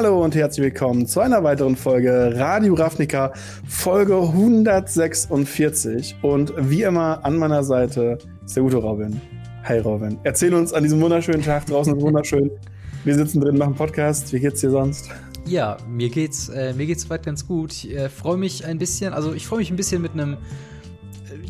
Hallo und herzlich willkommen zu einer weiteren Folge Radio Ravnica, Folge 146. Und wie immer an meiner Seite ist der gute Robin. Hi Robin. Erzähl uns an diesem wunderschönen Tag draußen wunderschön. Wir sitzen drin, machen Podcast. Wie geht's dir sonst? Ja, mir geht's, äh, mir geht's soweit ganz gut. Ich äh, freue mich ein bisschen, also ich freue mich ein bisschen mit einem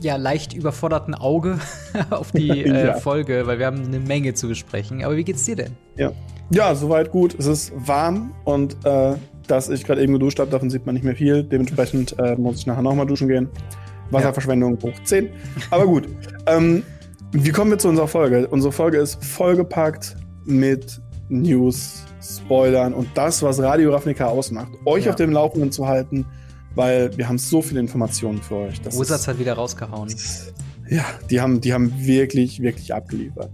ja leicht überforderten Auge auf die äh, ja. Folge, weil wir haben eine Menge zu besprechen. Aber wie geht's dir denn? Ja, ja, soweit gut. Es ist warm und äh, dass ich gerade eben geduscht habe, davon sieht man nicht mehr viel. Dementsprechend äh, muss ich nachher nochmal duschen gehen. Wasserverschwendung hoch 10. Aber gut. ähm, wie kommen wir zu unserer Folge? Unsere Folge ist vollgepackt mit News, Spoilern und das, was Radio Ravnica ausmacht. Euch ja. auf dem Laufenden zu halten, weil wir haben so viele Informationen für euch. Das Wizards hat wieder rausgehauen. Ja, die haben, die haben wirklich, wirklich abgeliefert.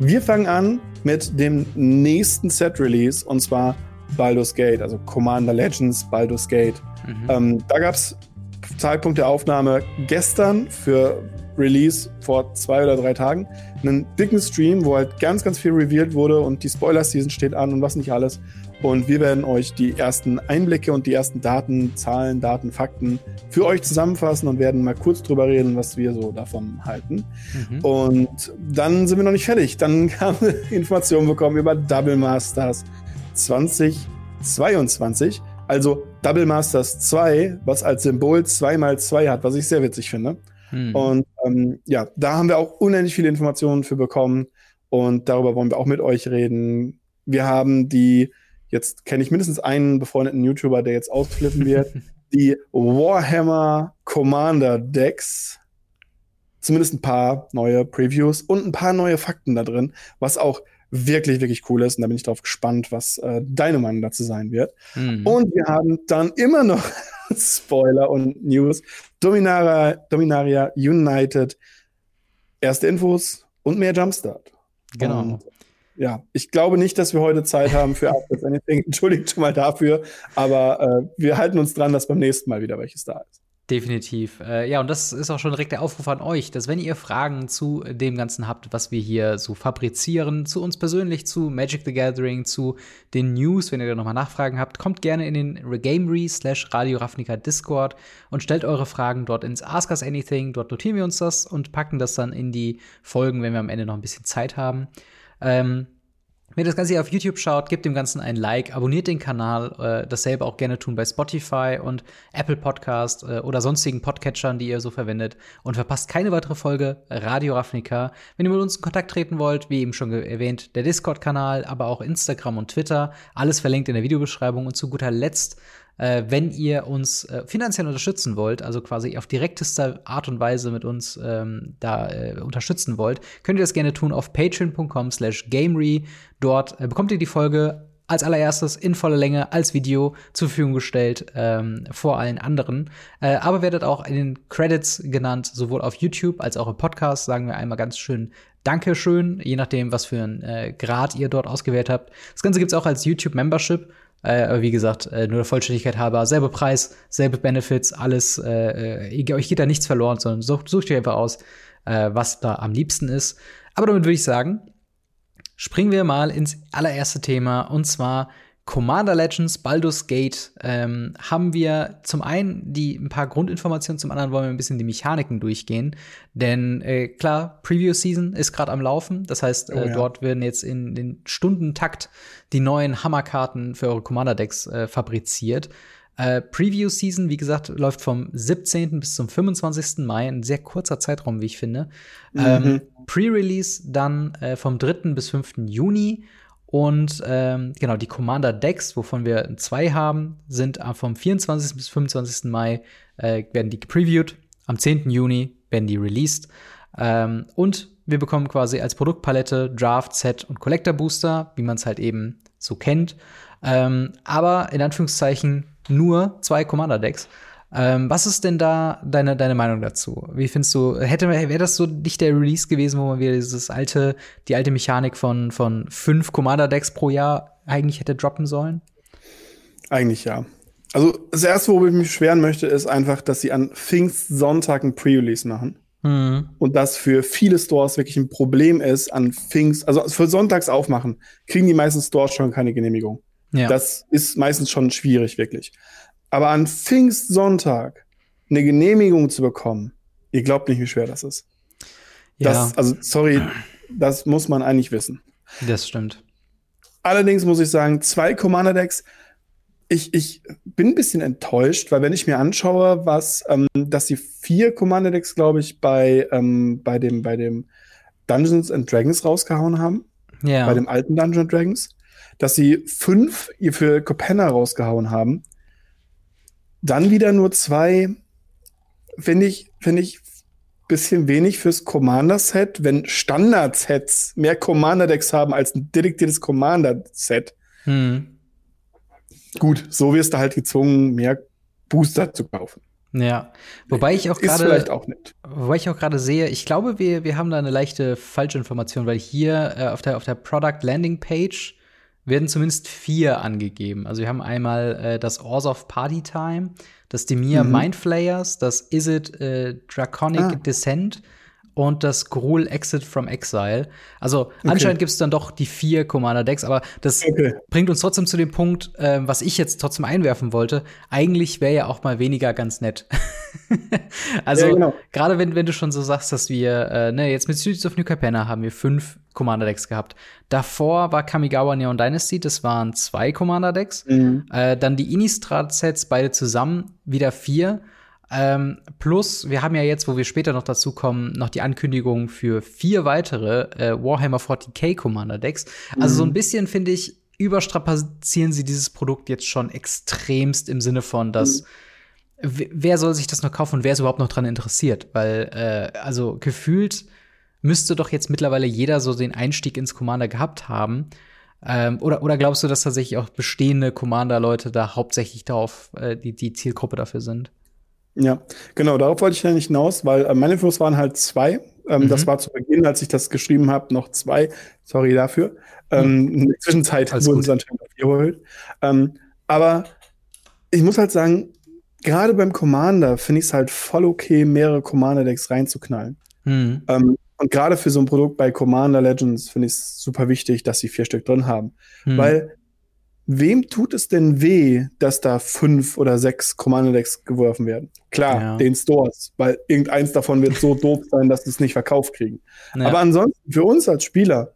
Wir fangen an mit dem nächsten Set-Release und zwar Baldur's Gate, also Commander Legends Baldur's Gate. Mhm. Ähm, da gab es Zeitpunkt der Aufnahme gestern für Release vor zwei oder drei Tagen einen dicken Stream, wo halt ganz, ganz viel revealed wurde und die Spoiler-Season steht an und was nicht alles. Und wir werden euch die ersten Einblicke und die ersten Daten, Zahlen, Daten, Fakten für euch zusammenfassen und werden mal kurz drüber reden, was wir so davon halten. Mhm. Und dann sind wir noch nicht fertig. Dann haben wir Informationen bekommen über Double Masters 2022. Also Double Masters 2, was als Symbol 2x2 hat, was ich sehr witzig finde. Mhm. Und ähm, ja, da haben wir auch unendlich viele Informationen für bekommen. Und darüber wollen wir auch mit euch reden. Wir haben die Jetzt kenne ich mindestens einen befreundeten YouTuber, der jetzt ausflippen wird. die Warhammer Commander Decks. Zumindest ein paar neue Previews und ein paar neue Fakten da drin, was auch wirklich, wirklich cool ist. Und da bin ich drauf gespannt, was äh, deine Meinung dazu sein wird. Mhm. Und wir haben dann immer noch Spoiler und News. Dominaria, Dominaria United. Erste Infos und mehr Jumpstart. Genau. Und ja, ich glaube nicht, dass wir heute Zeit haben für Ask Anything. Entschuldigt schon mal dafür, aber äh, wir halten uns dran, dass beim nächsten Mal wieder welches da ist. Definitiv. Äh, ja, und das ist auch schon direkt der Aufruf an euch, dass wenn ihr Fragen zu dem Ganzen habt, was wir hier so fabrizieren, zu uns persönlich, zu Magic the Gathering, zu den News, wenn ihr da nochmal Nachfragen habt, kommt gerne in den Regamery slash Radio Ravnica Discord und stellt eure Fragen dort ins Ask Us Anything. Dort notieren wir uns das und packen das dann in die Folgen, wenn wir am Ende noch ein bisschen Zeit haben. Ähm, wenn ihr das Ganze hier auf YouTube schaut, gebt dem Ganzen ein Like, abonniert den Kanal, äh, dasselbe auch gerne tun bei Spotify und Apple Podcast äh, oder sonstigen Podcatchern, die ihr so verwendet. Und verpasst keine weitere Folge Radio Ravnica. Wenn ihr mit uns in Kontakt treten wollt, wie eben schon erwähnt, der Discord-Kanal, aber auch Instagram und Twitter, alles verlinkt in der Videobeschreibung. Und zu guter Letzt äh, wenn ihr uns äh, finanziell unterstützen wollt, also quasi auf direkteste Art und Weise mit uns ähm, da äh, unterstützen wollt, könnt ihr das gerne tun auf patreon.com slash gamery. Dort äh, bekommt ihr die Folge als allererstes in voller Länge als Video zur Verfügung gestellt ähm, vor allen anderen. Äh, aber werdet auch in den Credits genannt, sowohl auf YouTube als auch im Podcast. Sagen wir einmal ganz schön Dankeschön, je nachdem, was für einen äh, Grad ihr dort ausgewählt habt. Das Ganze gibt's auch als YouTube Membership. Äh, wie gesagt, äh, nur der Vollständigkeit halber, selber Preis, selbe Benefits, alles, äh, äh euch geht da nichts verloren, sondern sucht, sucht euch einfach aus, äh, was da am liebsten ist. Aber damit würde ich sagen, springen wir mal ins allererste Thema und zwar Commander Legends, Baldur's Gate, ähm, haben wir zum einen die ein paar Grundinformationen, zum anderen wollen wir ein bisschen die Mechaniken durchgehen. Denn äh, klar, Preview Season ist gerade am Laufen. Das heißt, äh, oh, ja. dort werden jetzt in den Stundentakt die neuen Hammerkarten für eure Commander-Decks äh, fabriziert. Äh, Preview Season, wie gesagt, läuft vom 17. bis zum 25. Mai, ein sehr kurzer Zeitraum, wie ich finde. Mhm. Ähm, Pre-Release dann äh, vom 3. bis 5. Juni und ähm, genau, die Commander Decks, wovon wir zwei haben, sind vom 24. bis 25. Mai äh, werden die gepreviewt. Am 10. Juni werden die released. Ähm, und wir bekommen quasi als Produktpalette Draft, Set und Collector Booster, wie man es halt eben so kennt. Ähm, aber in Anführungszeichen nur zwei Commander Decks. Ähm, was ist denn da deine, deine Meinung dazu? Wie findest du, hätte wäre das so nicht der Release gewesen, wo man wieder dieses alte, die alte Mechanik von, von fünf Commander-Decks pro Jahr eigentlich hätte droppen sollen? Eigentlich ja. Also das erste, worüber ich mich beschweren möchte, ist einfach, dass sie an Pfingstsonntag ein Pre-Release machen. Mhm. Und das für viele Stores wirklich ein Problem ist an Pfingst, also für Sonntags aufmachen, kriegen die meisten Stores schon keine Genehmigung. Ja. Das ist meistens schon schwierig, wirklich. Aber an Pfingstsonntag eine Genehmigung zu bekommen, ihr glaubt nicht, wie schwer das ist. Ja. Das, also, sorry, das muss man eigentlich wissen. Das stimmt. Allerdings muss ich sagen, zwei Commander-Decks, ich, ich bin ein bisschen enttäuscht, weil wenn ich mir anschaue, was, ähm, dass die vier Commander-Decks, glaube ich, bei, ähm, bei, dem, bei dem Dungeons and Dragons rausgehauen haben. Ja. Bei dem alten Dungeons Dragons. Dass sie fünf für Copenna rausgehauen haben. Dann wieder nur zwei, finde ich, finde ich bisschen wenig fürs Commander-Set, wenn Standard-Sets mehr Commander-Decks haben als ein dediziertes Commander-Set. Hm. Gut, so wirst du halt gezwungen, mehr Booster zu kaufen. Ja, wobei ich auch gerade, wobei ich auch gerade sehe, ich glaube, wir, wir haben da eine leichte Falschinformation, weil hier äh, auf der auf der Product Landing Page werden zumindest vier angegeben. Also wir haben einmal äh, das of Party Time, das Demir mhm. Mindflayers, das Is It äh, Draconic ah. Descent und das Gruul Exit from Exile. Also okay. anscheinend gibt es dann doch die vier Commander-Decks, aber das okay. bringt uns trotzdem zu dem Punkt, äh, was ich jetzt trotzdem einwerfen wollte. Eigentlich wäre ja auch mal weniger ganz nett. also ja, genau. gerade wenn, wenn du schon so sagst, dass wir, äh, ne, jetzt mit Streets of New Capenna haben wir fünf Commander-Decks gehabt. Davor war Kamigawa Neon Dynasty, das waren zwei Commander-Decks. Mhm. Äh, dann die Innistrad-Sets, beide zusammen, wieder vier. Ähm, plus, wir haben ja jetzt, wo wir später noch dazu kommen, noch die Ankündigung für vier weitere äh, Warhammer 40k Commander Decks. Mhm. Also so ein mhm. bisschen finde ich, überstrapazieren sie dieses Produkt jetzt schon extremst im Sinne von, dass mhm. wer soll sich das noch kaufen und wer ist überhaupt noch dran interessiert? Weil, äh, also gefühlt müsste doch jetzt mittlerweile jeder so den Einstieg ins Commander gehabt haben. Ähm, oder, oder glaubst du, dass tatsächlich auch bestehende Commander-Leute da hauptsächlich darauf äh, die, die Zielgruppe dafür sind? Ja, genau, darauf wollte ich ja nicht hinaus, weil äh, meine Infos waren halt zwei. Ähm, mhm. Das war zu Beginn, als ich das geschrieben habe, noch zwei. Sorry dafür. Ähm, mhm. In der Zwischenzeit Alles wurden gut. sie anscheinend auf vier geholt. Ähm, aber ich muss halt sagen, gerade beim Commander finde ich es halt voll okay, mehrere Commander-Decks reinzuknallen. Mhm. Ähm, und gerade für so ein Produkt bei Commander Legends finde ich es super wichtig, dass sie vier Stück drin haben. Mhm. Weil wem tut es denn weh, dass da fünf oder sechs Commander-Decks geworfen werden? Klar, ja. den Stores, weil irgendeins davon wird so doof sein, dass sie es nicht verkauft kriegen. Ja. Aber ansonsten, für uns als Spieler,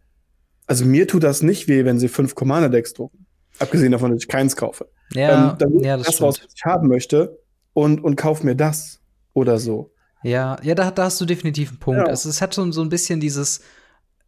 also mir tut das nicht weh, wenn sie fünf Commander-Decks drucken. Abgesehen davon, dass ich keins kaufe. Ja, ähm, dann ja, das, das raus, was ich haben möchte und, und kauf mir das oder so. Ja, ja, da, da hast du definitiv einen Punkt. Ja. Also, es hat so, so ein bisschen dieses,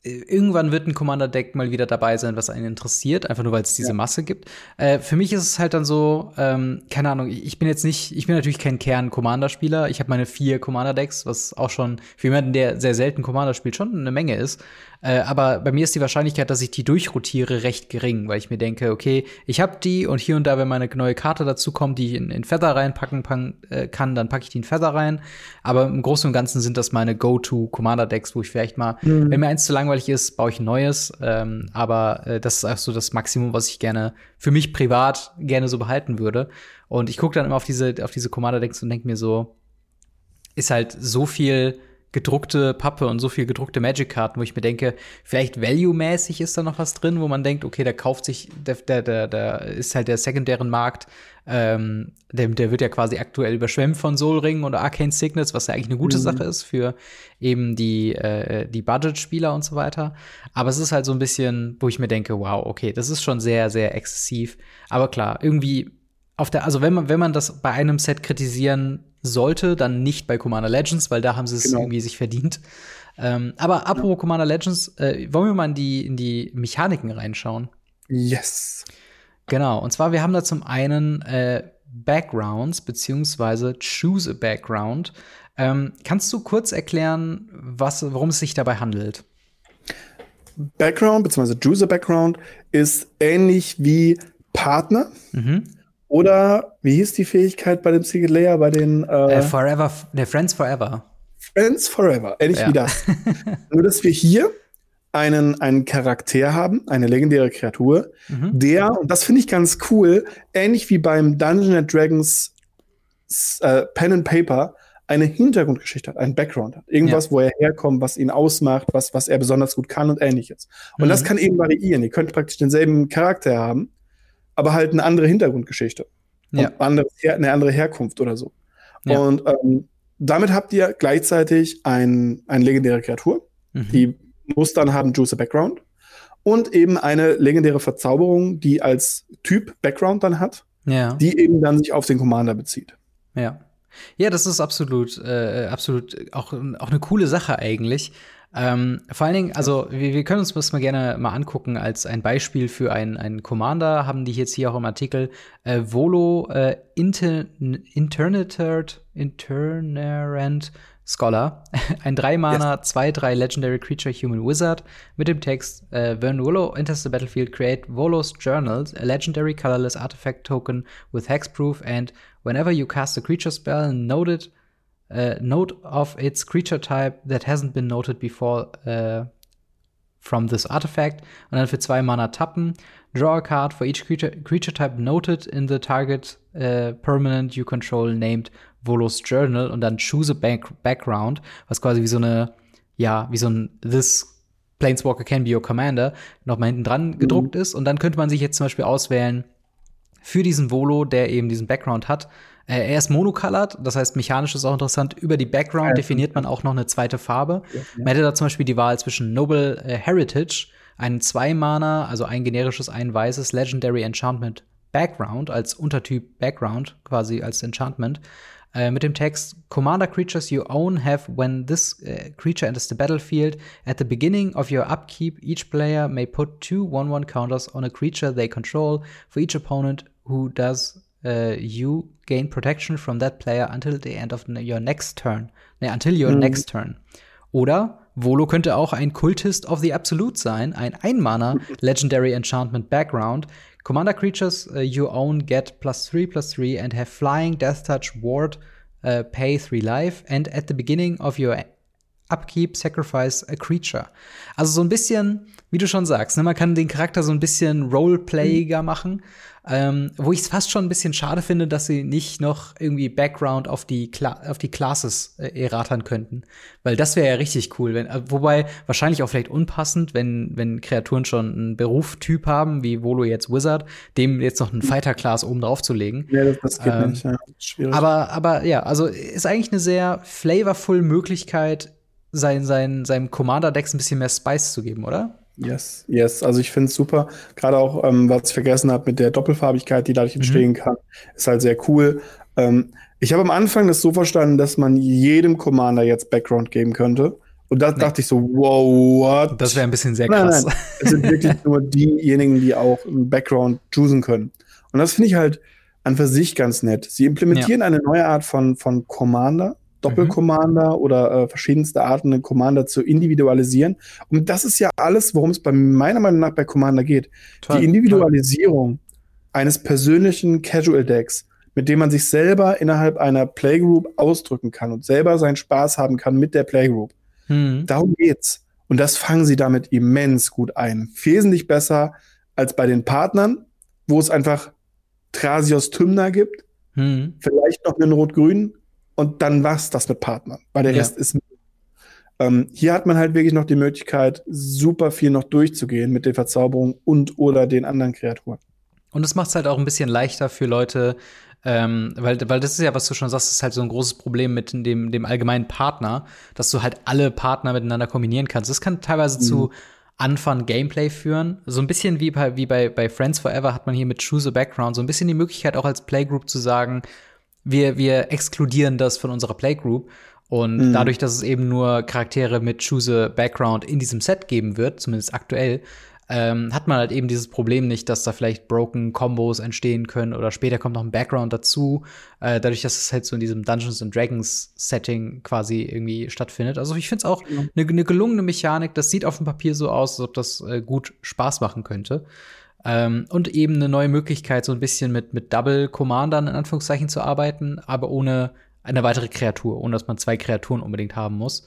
irgendwann wird ein Commander-Deck mal wieder dabei sein, was einen interessiert, einfach nur weil es diese ja. Masse gibt. Äh, für mich ist es halt dann so, ähm, keine Ahnung, ich bin jetzt nicht, ich bin natürlich kein Kern-Commander-Spieler. Ich habe meine vier Commander-Decks, was auch schon für jemanden, der sehr selten Commander spielt, schon eine Menge ist. Äh, aber bei mir ist die Wahrscheinlichkeit, dass ich die durchrotiere, recht gering, weil ich mir denke, okay, ich habe die und hier und da, wenn meine neue Karte dazu kommt, die ich in, in Feather reinpacken äh, kann, dann packe ich die in Feather rein. Aber im Großen und Ganzen sind das meine Go-To-Commander-Decks, wo ich vielleicht mal, mhm. wenn mir eins zu langweilig ist, baue ich ein neues. Ähm, aber äh, das ist auch so das Maximum, was ich gerne für mich privat gerne so behalten würde. Und ich gucke dann immer auf diese, auf diese Commander-Decks und denke mir so, ist halt so viel gedruckte Pappe und so viel gedruckte Magic-Karten, wo ich mir denke, vielleicht value-mäßig ist da noch was drin, wo man denkt, okay, da kauft sich, der, der, der, der ist halt der sekundären Markt, ähm, der, der wird ja quasi aktuell überschwemmt von Soul Ring oder Arcane Signets, was ja eigentlich eine gute mhm. Sache ist für eben die, äh, die Budget-Spieler und so weiter. Aber es ist halt so ein bisschen, wo ich mir denke, wow, okay, das ist schon sehr, sehr exzessiv. Aber klar, irgendwie auf der, also wenn man, wenn man das bei einem Set kritisieren sollte, dann nicht bei Commander Legends, weil da haben sie es genau. irgendwie sich verdient. Ähm, aber apropos ja. Commander Legends, äh, wollen wir mal in die, in die Mechaniken reinschauen? Yes. Genau, und zwar, wir haben da zum einen äh, Backgrounds, beziehungsweise Choose a Background. Ähm, kannst du kurz erklären, was, worum es sich dabei handelt? Background, beziehungsweise Choose a Background ist ähnlich wie Partner. Mhm. Oder wie hieß die Fähigkeit bei dem Secret Layer, bei den äh, äh, Forever, der Friends Forever. Friends Forever, ähnlich ja. wie das. Nur, dass wir hier einen, einen Charakter haben, eine legendäre Kreatur, mhm. der, und das finde ich ganz cool, ähnlich wie beim Dungeon and Dragons äh, Pen and Paper, eine Hintergrundgeschichte hat, einen Background hat. Irgendwas, ja. wo er herkommt, was ihn ausmacht, was, was er besonders gut kann und ähnliches. Und mhm. das kann eben variieren. Ihr könnt praktisch denselben Charakter haben, aber halt eine andere Hintergrundgeschichte. Ja. Andere, eine andere Herkunft oder so. Ja. Und ähm, damit habt ihr gleichzeitig ein, eine legendäre Kreatur, mhm. die muss dann haben Juice Background und eben eine legendäre Verzauberung, die als Typ Background dann hat, ja. die eben dann sich auf den Commander bezieht. Ja. Ja, das ist absolut, äh, absolut auch, auch eine coole Sache eigentlich. Ähm, vor allen Dingen, also wir, wir, können uns das mal gerne mal angucken als ein Beispiel für einen, einen Commander, haben die jetzt hier auch im Artikel. Äh, Volo äh, Inter Interneted Internerant Scholar, ein 3-Mana, 2-3 Legendary Creature Human Wizard. Mit dem Text äh, When Volo enters the battlefield, create Volo's Journal, a legendary colorless artifact token with hexproof and whenever you cast a creature spell, note it uh, note of its creature type that hasn't been noted before uh, from this artifact. Und dann für zwei Mana tappen. Draw a card for each creature, creature type noted in the target uh, permanent you control named Volos Journal und dann choose a back background, was quasi wie so eine, ja, wie so ein This Planeswalker can be your commander nochmal hinten dran mhm. gedruckt ist. Und dann könnte man sich jetzt zum Beispiel auswählen, für diesen Volo, der eben diesen Background hat, äh, er ist monocolored, das heißt, mechanisch ist auch interessant. Über die Background definiert man auch noch eine zweite Farbe. Man hätte da zum Beispiel die Wahl zwischen Noble äh, Heritage, ein Zwei-Mana, also ein generisches, ein weißes Legendary Enchantment Background als Untertyp Background, quasi als Enchantment. Äh, mit dem Text Commander creatures you own have when this uh, creature enters the battlefield. At the beginning of your upkeep, each player may put two 1-1 counters on a creature they control for each opponent who does uh, you gain protection from that player until the end of your next turn. Ne, until your mhm. next turn. Oder Volo könnte auch ein Cultist of the Absolute sein, ein Einmaner Legendary Enchantment Background. Commander creatures uh, you own get plus 3 plus 3 and have flying, death touch, ward, uh, pay 3 life and at the beginning of your upkeep sacrifice a creature. Also so ein bisschen, wie du schon sagst, ne, man kann den Charakter so ein bisschen roleplayiger mhm. machen. Ähm, wo ich es fast schon ein bisschen schade finde, dass sie nicht noch irgendwie Background auf die, Kla auf die Classes äh, erratern könnten. Weil das wäre ja richtig cool. Wenn, äh, wobei wahrscheinlich auch vielleicht unpassend, wenn, wenn Kreaturen schon einen Beruftyp haben, wie Volo jetzt Wizard, dem jetzt noch einen Fighter-Class oben drauf zu legen. Ja, das, das geht ähm, nicht. Ja. Schwierig. Aber, aber ja, also ist eigentlich eine sehr flavorful Möglichkeit, sein, sein, seinem Commander-Decks ein bisschen mehr Spice zu geben, oder? Yes, yes. Also ich finde es super. Gerade auch, ähm, was ich vergessen habe mit der Doppelfarbigkeit, die dadurch entstehen mhm. kann, ist halt sehr cool. Ähm, ich habe am Anfang das so verstanden, dass man jedem Commander jetzt Background geben könnte. Und da nee. dachte ich so, wow, what? Das wäre ein bisschen sehr krass. Nein, nein. Es sind wirklich nur diejenigen, die auch einen Background choosen können. Und das finde ich halt an für sich ganz nett. Sie implementieren ja. eine neue Art von, von Commander, Doppelcommander mhm. oder äh, verschiedenste Arten, einen Commander zu individualisieren. Und das ist ja alles, worum es bei meiner Meinung nach bei Commander geht. Toll, Die Individualisierung toll. eines persönlichen Casual Decks, mit dem man sich selber innerhalb einer Playgroup ausdrücken kann und selber seinen Spaß haben kann mit der Playgroup. Mhm. Darum geht's. Und das fangen sie damit immens gut ein. Wesentlich besser als bei den Partnern, wo es einfach Trasios Tymna gibt, mhm. vielleicht noch einen Rot-Grün, und dann war's das mit Partnern, weil der ja. Rest ist. Ähm, hier hat man halt wirklich noch die Möglichkeit, super viel noch durchzugehen mit den Verzauberungen und oder den anderen Kreaturen. Und es macht es halt auch ein bisschen leichter für Leute, ähm, weil, weil das ist ja, was du schon sagst, ist halt so ein großes Problem mit dem, dem allgemeinen Partner, dass du halt alle Partner miteinander kombinieren kannst. Das kann teilweise mhm. zu Anfang Gameplay führen. So ein bisschen wie bei, wie bei, bei Friends Forever hat man hier mit Choose a Background so ein bisschen die Möglichkeit, auch als Playgroup zu sagen, wir, wir exkludieren das von unserer Playgroup. Und mhm. dadurch, dass es eben nur Charaktere mit Choose a Background in diesem Set geben wird, zumindest aktuell, ähm, hat man halt eben dieses Problem nicht, dass da vielleicht broken Combos entstehen können oder später kommt noch ein Background dazu, äh, dadurch, dass es halt so in diesem Dungeons and Dragons Setting quasi irgendwie stattfindet. Also ich finde es auch eine ja. ne gelungene Mechanik. Das sieht auf dem Papier so aus, als ob das äh, gut Spaß machen könnte. Ähm, und eben eine neue Möglichkeit, so ein bisschen mit, mit Double-Commandern in Anführungszeichen zu arbeiten, aber ohne eine weitere Kreatur, ohne dass man zwei Kreaturen unbedingt haben muss.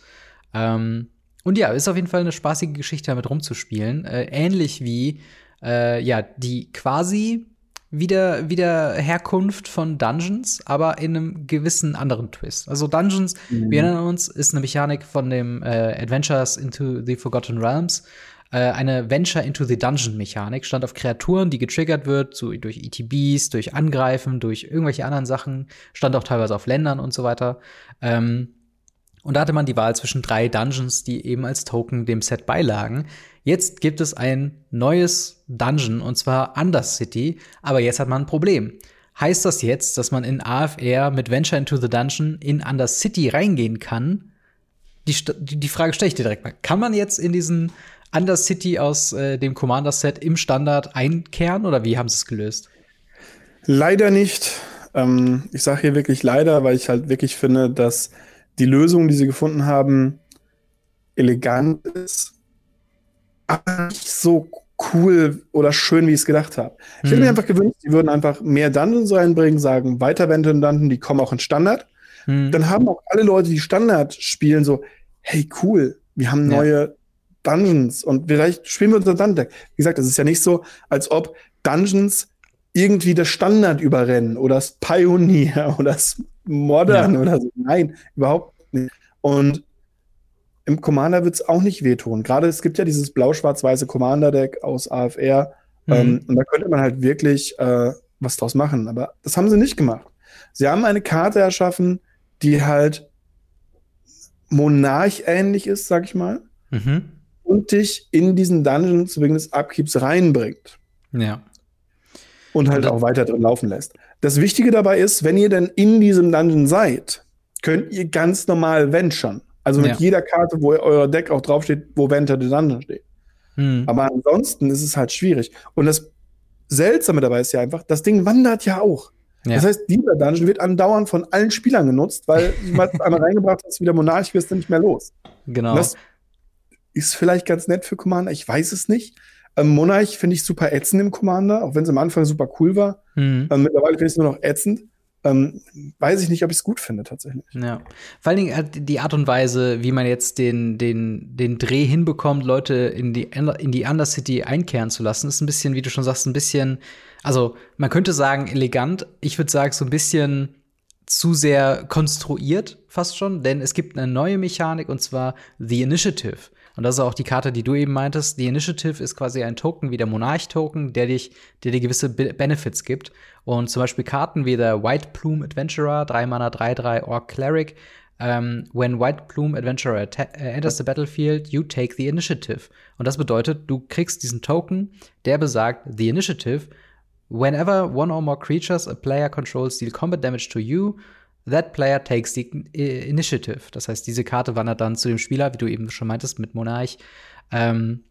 Ähm, und ja, ist auf jeden Fall eine spaßige Geschichte, damit rumzuspielen. Äh, ähnlich wie äh, ja, die quasi wieder, wieder Herkunft von Dungeons, aber in einem gewissen anderen Twist. Also Dungeons, mhm. wir erinnern uns, ist eine Mechanik von dem äh, Adventures into the Forgotten Realms. Äh, eine Venture into the Dungeon Mechanik stand auf Kreaturen, die getriggert wird, so durch ETBs, durch Angreifen, durch irgendwelche anderen Sachen, stand auch teilweise auf Ländern und so weiter. Ähm, und da hatte man die Wahl zwischen drei Dungeons, die eben als Token dem Set beilagen. Jetzt gibt es ein neues Dungeon und zwar Undercity, aber jetzt hat man ein Problem. Heißt das jetzt, dass man in AFR mit Venture into the Dungeon in Undercity reingehen kann? Die, die Frage stelle ich dir direkt mal. Kann man jetzt in diesen Undercity aus äh, dem Commander-Set im Standard einkehren oder wie haben sie es gelöst? Leider nicht. Ähm, ich sage hier wirklich leider, weil ich halt wirklich finde, dass die Lösung, die sie gefunden haben, elegant ist, aber nicht so cool oder schön, wie ich es gedacht habe. Ich hätte mir mhm. einfach gewünscht, sie würden einfach mehr Dungeons reinbringen, sagen, weiter Venton Dungeon, die kommen auch in Standard. Mhm. Dann haben auch alle Leute, die Standard spielen, so, hey, cool, wir haben neue. Dungeons und vielleicht spielen wir unser Dungeon Deck. Wie gesagt, es ist ja nicht so, als ob Dungeons irgendwie das Standard überrennen oder das Pioneer oder das Modern ja. oder so. Nein, überhaupt nicht. Und im Commander wird es auch nicht wehtun. Gerade es gibt ja dieses blau-schwarz-weiße Commander-Deck aus AFR. Mhm. Ähm, und da könnte man halt wirklich äh, was draus machen. Aber das haben sie nicht gemacht. Sie haben eine Karte erschaffen, die halt Monarch-ähnlich ist, sag ich mal. Mhm. Und dich in diesen Dungeon zu wegen des Upkeeps reinbringt. Ja. Und halt und auch weiter drin laufen lässt. Das Wichtige dabei ist, wenn ihr denn in diesem Dungeon seid, könnt ihr ganz normal venturen. Also mit ja. jeder Karte, wo euer Deck auch draufsteht, wo Venter the Dungeon steht. Hm. Aber ansonsten ist es halt schwierig. Und das Seltsame dabei ist ja einfach, das Ding wandert ja auch. Ja. Das heißt, dieser Dungeon wird andauernd von allen Spielern genutzt, weil du mal einmal reingebracht hast, wieder Monarch wirst du nicht mehr los. Genau. Und das ist vielleicht ganz nett für Commander, ich weiß es nicht. Ähm, Monarch finde ich super ätzend im Commander, auch wenn es am Anfang super cool war. Mhm. Ähm, mittlerweile finde ich es nur noch ätzend ähm, weiß ich nicht, ob ich es gut finde tatsächlich. Ja. Vor allen Dingen die Art und Weise, wie man jetzt den, den, den Dreh hinbekommt, Leute in die, in die Undercity einkehren zu lassen, ist ein bisschen, wie du schon sagst, ein bisschen, also man könnte sagen elegant, ich würde sagen so ein bisschen zu sehr konstruiert fast schon, denn es gibt eine neue Mechanik und zwar The Initiative. Und das ist auch die Karte, die du eben meintest. Die Initiative ist quasi ein Token wie der Monarch-Token, der dich, der dir gewisse Be Benefits gibt. Und zum Beispiel Karten wie der White Plume Adventurer, 3 Mana, 3-3 Orc Cleric. Um, ähm, when White Plume Adventurer uh, enters the battlefield, you take the initiative. Und das bedeutet, du kriegst diesen Token, der besagt, the initiative. Whenever one or more creatures a player controls deal combat damage to you, That player takes the initiative. Das heißt, diese Karte wandert dann zu dem Spieler, wie du eben schon meintest, mit Monarch. Ähm,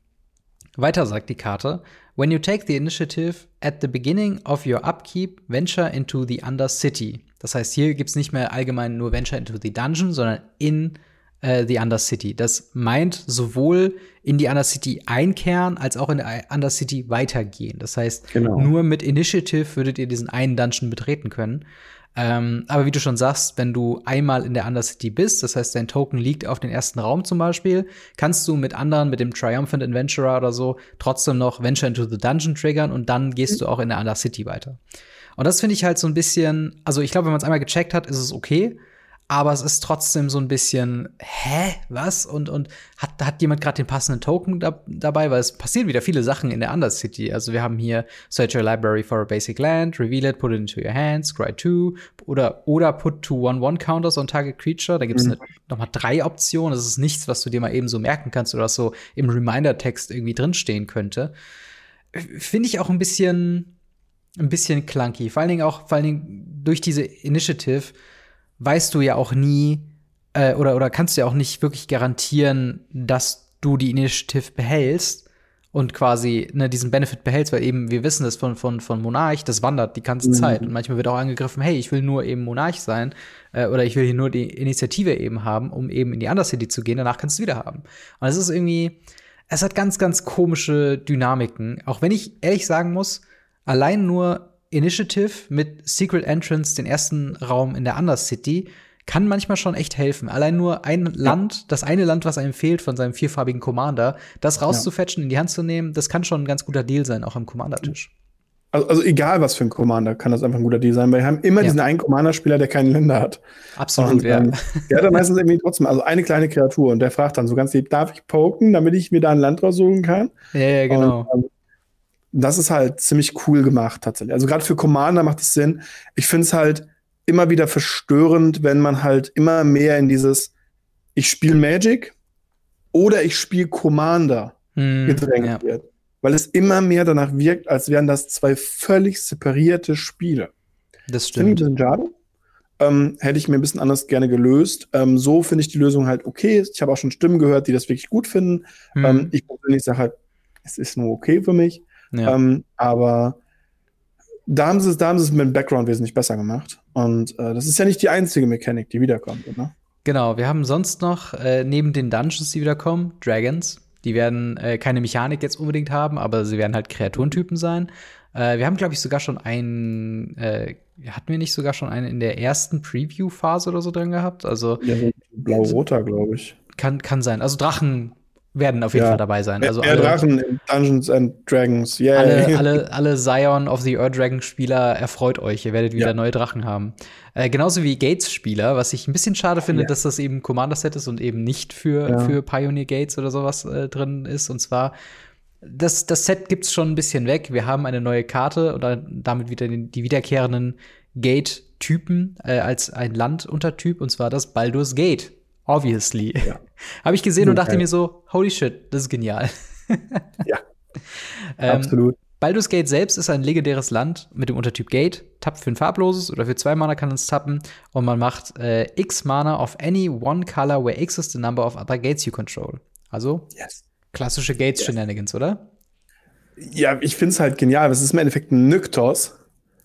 weiter sagt die Karte: When you take the initiative at the beginning of your upkeep, venture into the Undercity. Das heißt, hier gibt es nicht mehr allgemein nur Venture into the Dungeon, sondern in äh, the Undercity. Das meint sowohl in die Undercity einkehren, als auch in die Undercity weitergehen. Das heißt, genau. nur mit Initiative würdet ihr diesen einen Dungeon betreten können. Ähm, aber wie du schon sagst, wenn du einmal in der Undercity bist, das heißt, dein Token liegt auf den ersten Raum zum Beispiel, kannst du mit anderen, mit dem Triumphant Adventurer oder so, trotzdem noch Venture into the Dungeon triggern und dann gehst mhm. du auch in der Undercity weiter. Und das finde ich halt so ein bisschen, also ich glaube, wenn man es einmal gecheckt hat, ist es okay aber es ist trotzdem so ein bisschen, hä, was? Und, und hat, hat jemand gerade den passenden Token da, dabei? Weil es passieren wieder viele Sachen in der Undercity. Also wir haben hier Search your library for a basic land, reveal it, put it into your hands, scry two oder, oder put two one-one counters on target creature. Da gibt es mhm. nochmal drei Optionen. Das ist nichts, was du dir mal eben so merken kannst oder was so im Reminder-Text irgendwie drinstehen könnte. Finde ich auch ein bisschen, ein bisschen clunky. Vor allen Dingen auch, vor allen Dingen durch diese Initiative weißt du ja auch nie äh, oder, oder kannst du ja auch nicht wirklich garantieren, dass du die Initiative behältst und quasi ne, diesen Benefit behältst, weil eben wir wissen das von, von, von Monarch, das wandert die ganze mhm. Zeit. Und manchmal wird auch angegriffen, hey, ich will nur eben Monarch sein äh, oder ich will hier nur die Initiative eben haben, um eben in die Undercity zu gehen, danach kannst du wieder haben. Und es ist irgendwie, es hat ganz, ganz komische Dynamiken. Auch wenn ich ehrlich sagen muss, allein nur Initiative mit Secret Entrance, den ersten Raum in der Undercity, kann manchmal schon echt helfen. Allein nur ein ja. Land, das eine Land, was einem fehlt von seinem vierfarbigen Commander, das rauszufetchen, ja. in die Hand zu nehmen, das kann schon ein ganz guter Deal sein, auch am Commander-Tisch. Also, also, egal was für ein Commander, kann das einfach ein guter Deal sein, weil wir haben immer ja. diesen einen Commander-Spieler, der keine Länder hat. Absolut, und, ja. Ähm, der hat dann meistens irgendwie trotzdem, also eine kleine Kreatur und der fragt dann so ganz lieb, darf ich poken, damit ich mir da ein Land raussuchen kann? Ja, ja genau. Und, ähm, das ist halt ziemlich cool gemacht tatsächlich. Also gerade für Commander macht es Sinn. Ich finde es halt immer wieder verstörend, wenn man halt immer mehr in dieses ich spiele Magic oder ich spiele Commander hm, gedrängt ja. wird weil es immer mehr danach wirkt, als wären das zwei völlig separierte Spiele. Das stimmt. Finde ich ein bisschen schade. Ähm, hätte ich mir ein bisschen anders gerne gelöst. Ähm, so finde ich die Lösung halt okay. Ich habe auch schon Stimmen gehört, die das wirklich gut finden. Hm. Ähm, ich persönlich sage halt, es ist nur okay für mich. Ja. Ähm, aber da haben sie es, da haben sie es mit dem Background wesentlich besser gemacht. Und äh, das ist ja nicht die einzige Mechanik, die wiederkommt, oder? Genau, wir haben sonst noch äh, neben den Dungeons, die wiederkommen, Dragons. Die werden äh, keine Mechanik jetzt unbedingt haben, aber sie werden halt Kreaturentypen sein. Äh, wir haben, glaube ich, sogar schon einen, äh, hatten wir nicht sogar schon einen in der ersten Preview-Phase oder so drin gehabt? Also ja, blau-roter, glaube ich. Kann, kann sein. Also Drachen werden auf jeden ja. Fall dabei sein. Also alle, Drachen in Dungeons and Dragons. Yeah. Alle, alle, alle Scion of the Earth Dragon Spieler erfreut euch. Ihr werdet wieder ja. neue Drachen haben. Äh, genauso wie Gates Spieler, was ich ein bisschen schade finde, ja. dass das eben Commander Set ist und eben nicht für, für Pioneer Gates oder sowas äh, drin ist. Und zwar das, das Set gibt's schon ein bisschen weg. Wir haben eine neue Karte oder damit wieder die, die wiederkehrenden Gate-Typen äh, als ein Landuntertyp, und zwar das Baldur's Gate. Obviously. Ja. Habe ich gesehen und dachte mir so, holy shit, das ist genial. ja. ähm, Absolut. Baldur's Gate selbst ist ein legendäres Land mit dem Untertyp Gate. Tappt für ein farbloses oder für zwei Mana kann es tappen. Und man macht äh, X Mana of any one color where X is the number of other gates you control. Also yes. klassische Gates-Shenanigans, yes. oder? Ja, ich finde es halt genial. Es ist im Endeffekt ein Nyktos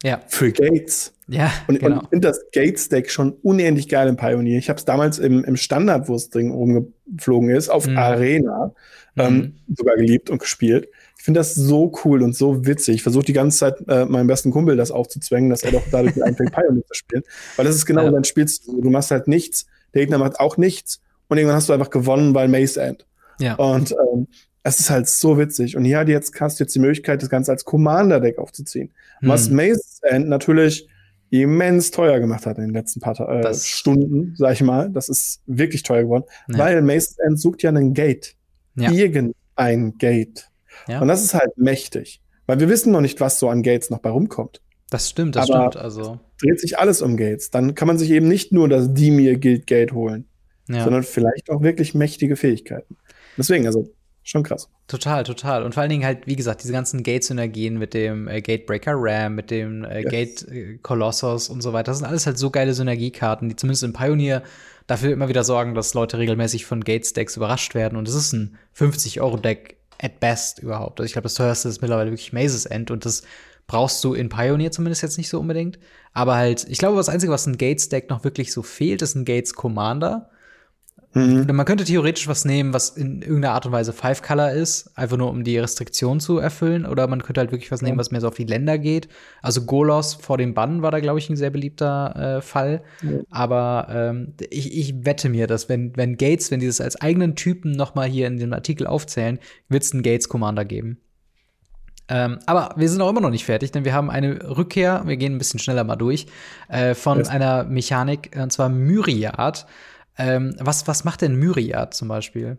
ja. für Gates. Ja, und, genau. und ich finde das Gates-Deck schon unendlich geil im Pioneer. Ich habe es damals im, im Standard, wo es drin rumgeflogen ist, auf mhm. Arena ähm, mhm. sogar geliebt und gespielt. Ich finde das so cool und so witzig. Ich versuche die ganze Zeit äh, meinem besten Kumpel das aufzuzwängen, dass er doch dadurch anfängt, Pioneer zu spielen. Weil das ist genau ja. sein Spiel. Du machst halt nichts, der Gegner macht auch nichts und irgendwann hast du einfach gewonnen bei Maze End. Ja. Und ähm, es ist halt so witzig. Und hier hat jetzt hast du jetzt die Möglichkeit, das Ganze als Commander-Deck aufzuziehen. Mhm. Was Maze End natürlich immens teuer gemacht hat in den letzten paar äh, Stunden, sag ich mal. Das ist wirklich teuer geworden, ja. weil Maze End sucht ja einen Gate. Ja. Irgendein Gate. Ja. Und das ist halt mächtig. Weil wir wissen noch nicht, was so an Gates noch bei rumkommt. Das stimmt, das Aber stimmt. Also dreht sich alles um Gates. Dann kann man sich eben nicht nur das Dimir Guild Gate holen, ja. sondern vielleicht auch wirklich mächtige Fähigkeiten. Deswegen, also schon krass. Total, total. Und vor allen Dingen halt, wie gesagt, diese ganzen Gate-Synergien mit dem äh, Gatebreaker Ram, mit dem äh, yes. Gate äh, Colossus und so weiter. Das sind alles halt so geile Synergiekarten, die zumindest im Pioneer dafür immer wieder sorgen, dass Leute regelmäßig von Gates-Decks überrascht werden. Und es ist ein 50-Euro-Deck at best überhaupt. Also ich glaube, das teuerste ist mittlerweile wirklich Mazes End und das brauchst du in Pioneer zumindest jetzt nicht so unbedingt. Aber halt, ich glaube, das Einzige, was ein Gates-Deck noch wirklich so fehlt, ist ein Gates Commander. Mhm. Man könnte theoretisch was nehmen, was in irgendeiner Art und Weise Five Color ist, einfach nur um die Restriktion zu erfüllen. Oder man könnte halt wirklich was nehmen, was mehr so auf die Länder geht. Also Golos vor dem Bann war da, glaube ich, ein sehr beliebter äh, Fall. Mhm. Aber ähm, ich, ich wette mir, dass wenn, wenn Gates, wenn dieses als eigenen Typen noch mal hier in dem Artikel aufzählen, wird es einen Gates Commander geben. Ähm, aber wir sind auch immer noch nicht fertig, denn wir haben eine Rückkehr, wir gehen ein bisschen schneller mal durch, äh, von yes. einer Mechanik, und zwar Myriad. Ähm, was, was macht denn Myriad zum Beispiel?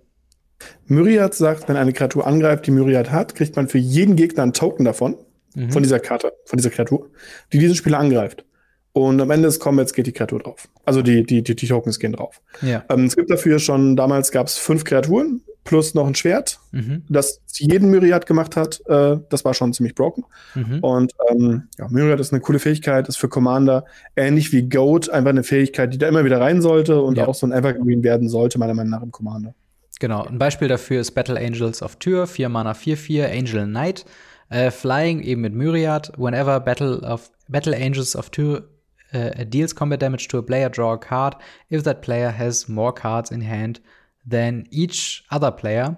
Myriad sagt, wenn eine Kreatur angreift, die Myriad hat, kriegt man für jeden Gegner einen Token davon, mhm. von dieser Karte, von dieser Kreatur, die diesen Spieler angreift. Und am Ende des Combats geht die Kreatur drauf. Also die, die, die, die Tokens gehen drauf. Ja. Ähm, es gibt dafür schon, damals gab es fünf Kreaturen plus noch ein Schwert, mhm. das jeden Myriad gemacht hat. Äh, das war schon ziemlich broken. Mhm. Und ähm, ja, Myriad ist eine coole Fähigkeit, ist für Commander ähnlich wie Goat einfach eine Fähigkeit, die da immer wieder rein sollte und ja. auch so ein Evergreen werden sollte, meiner Meinung nach im Commander. Genau, ein Beispiel dafür ist Battle Angels of Tür, 4 Mana 4-4, Angel Knight. Äh, Flying eben mit Myriad. Whenever Battle of Battle Angels of Tür uh, deals combat damage to a player, draw a card if that player has more cards in hand than each other player.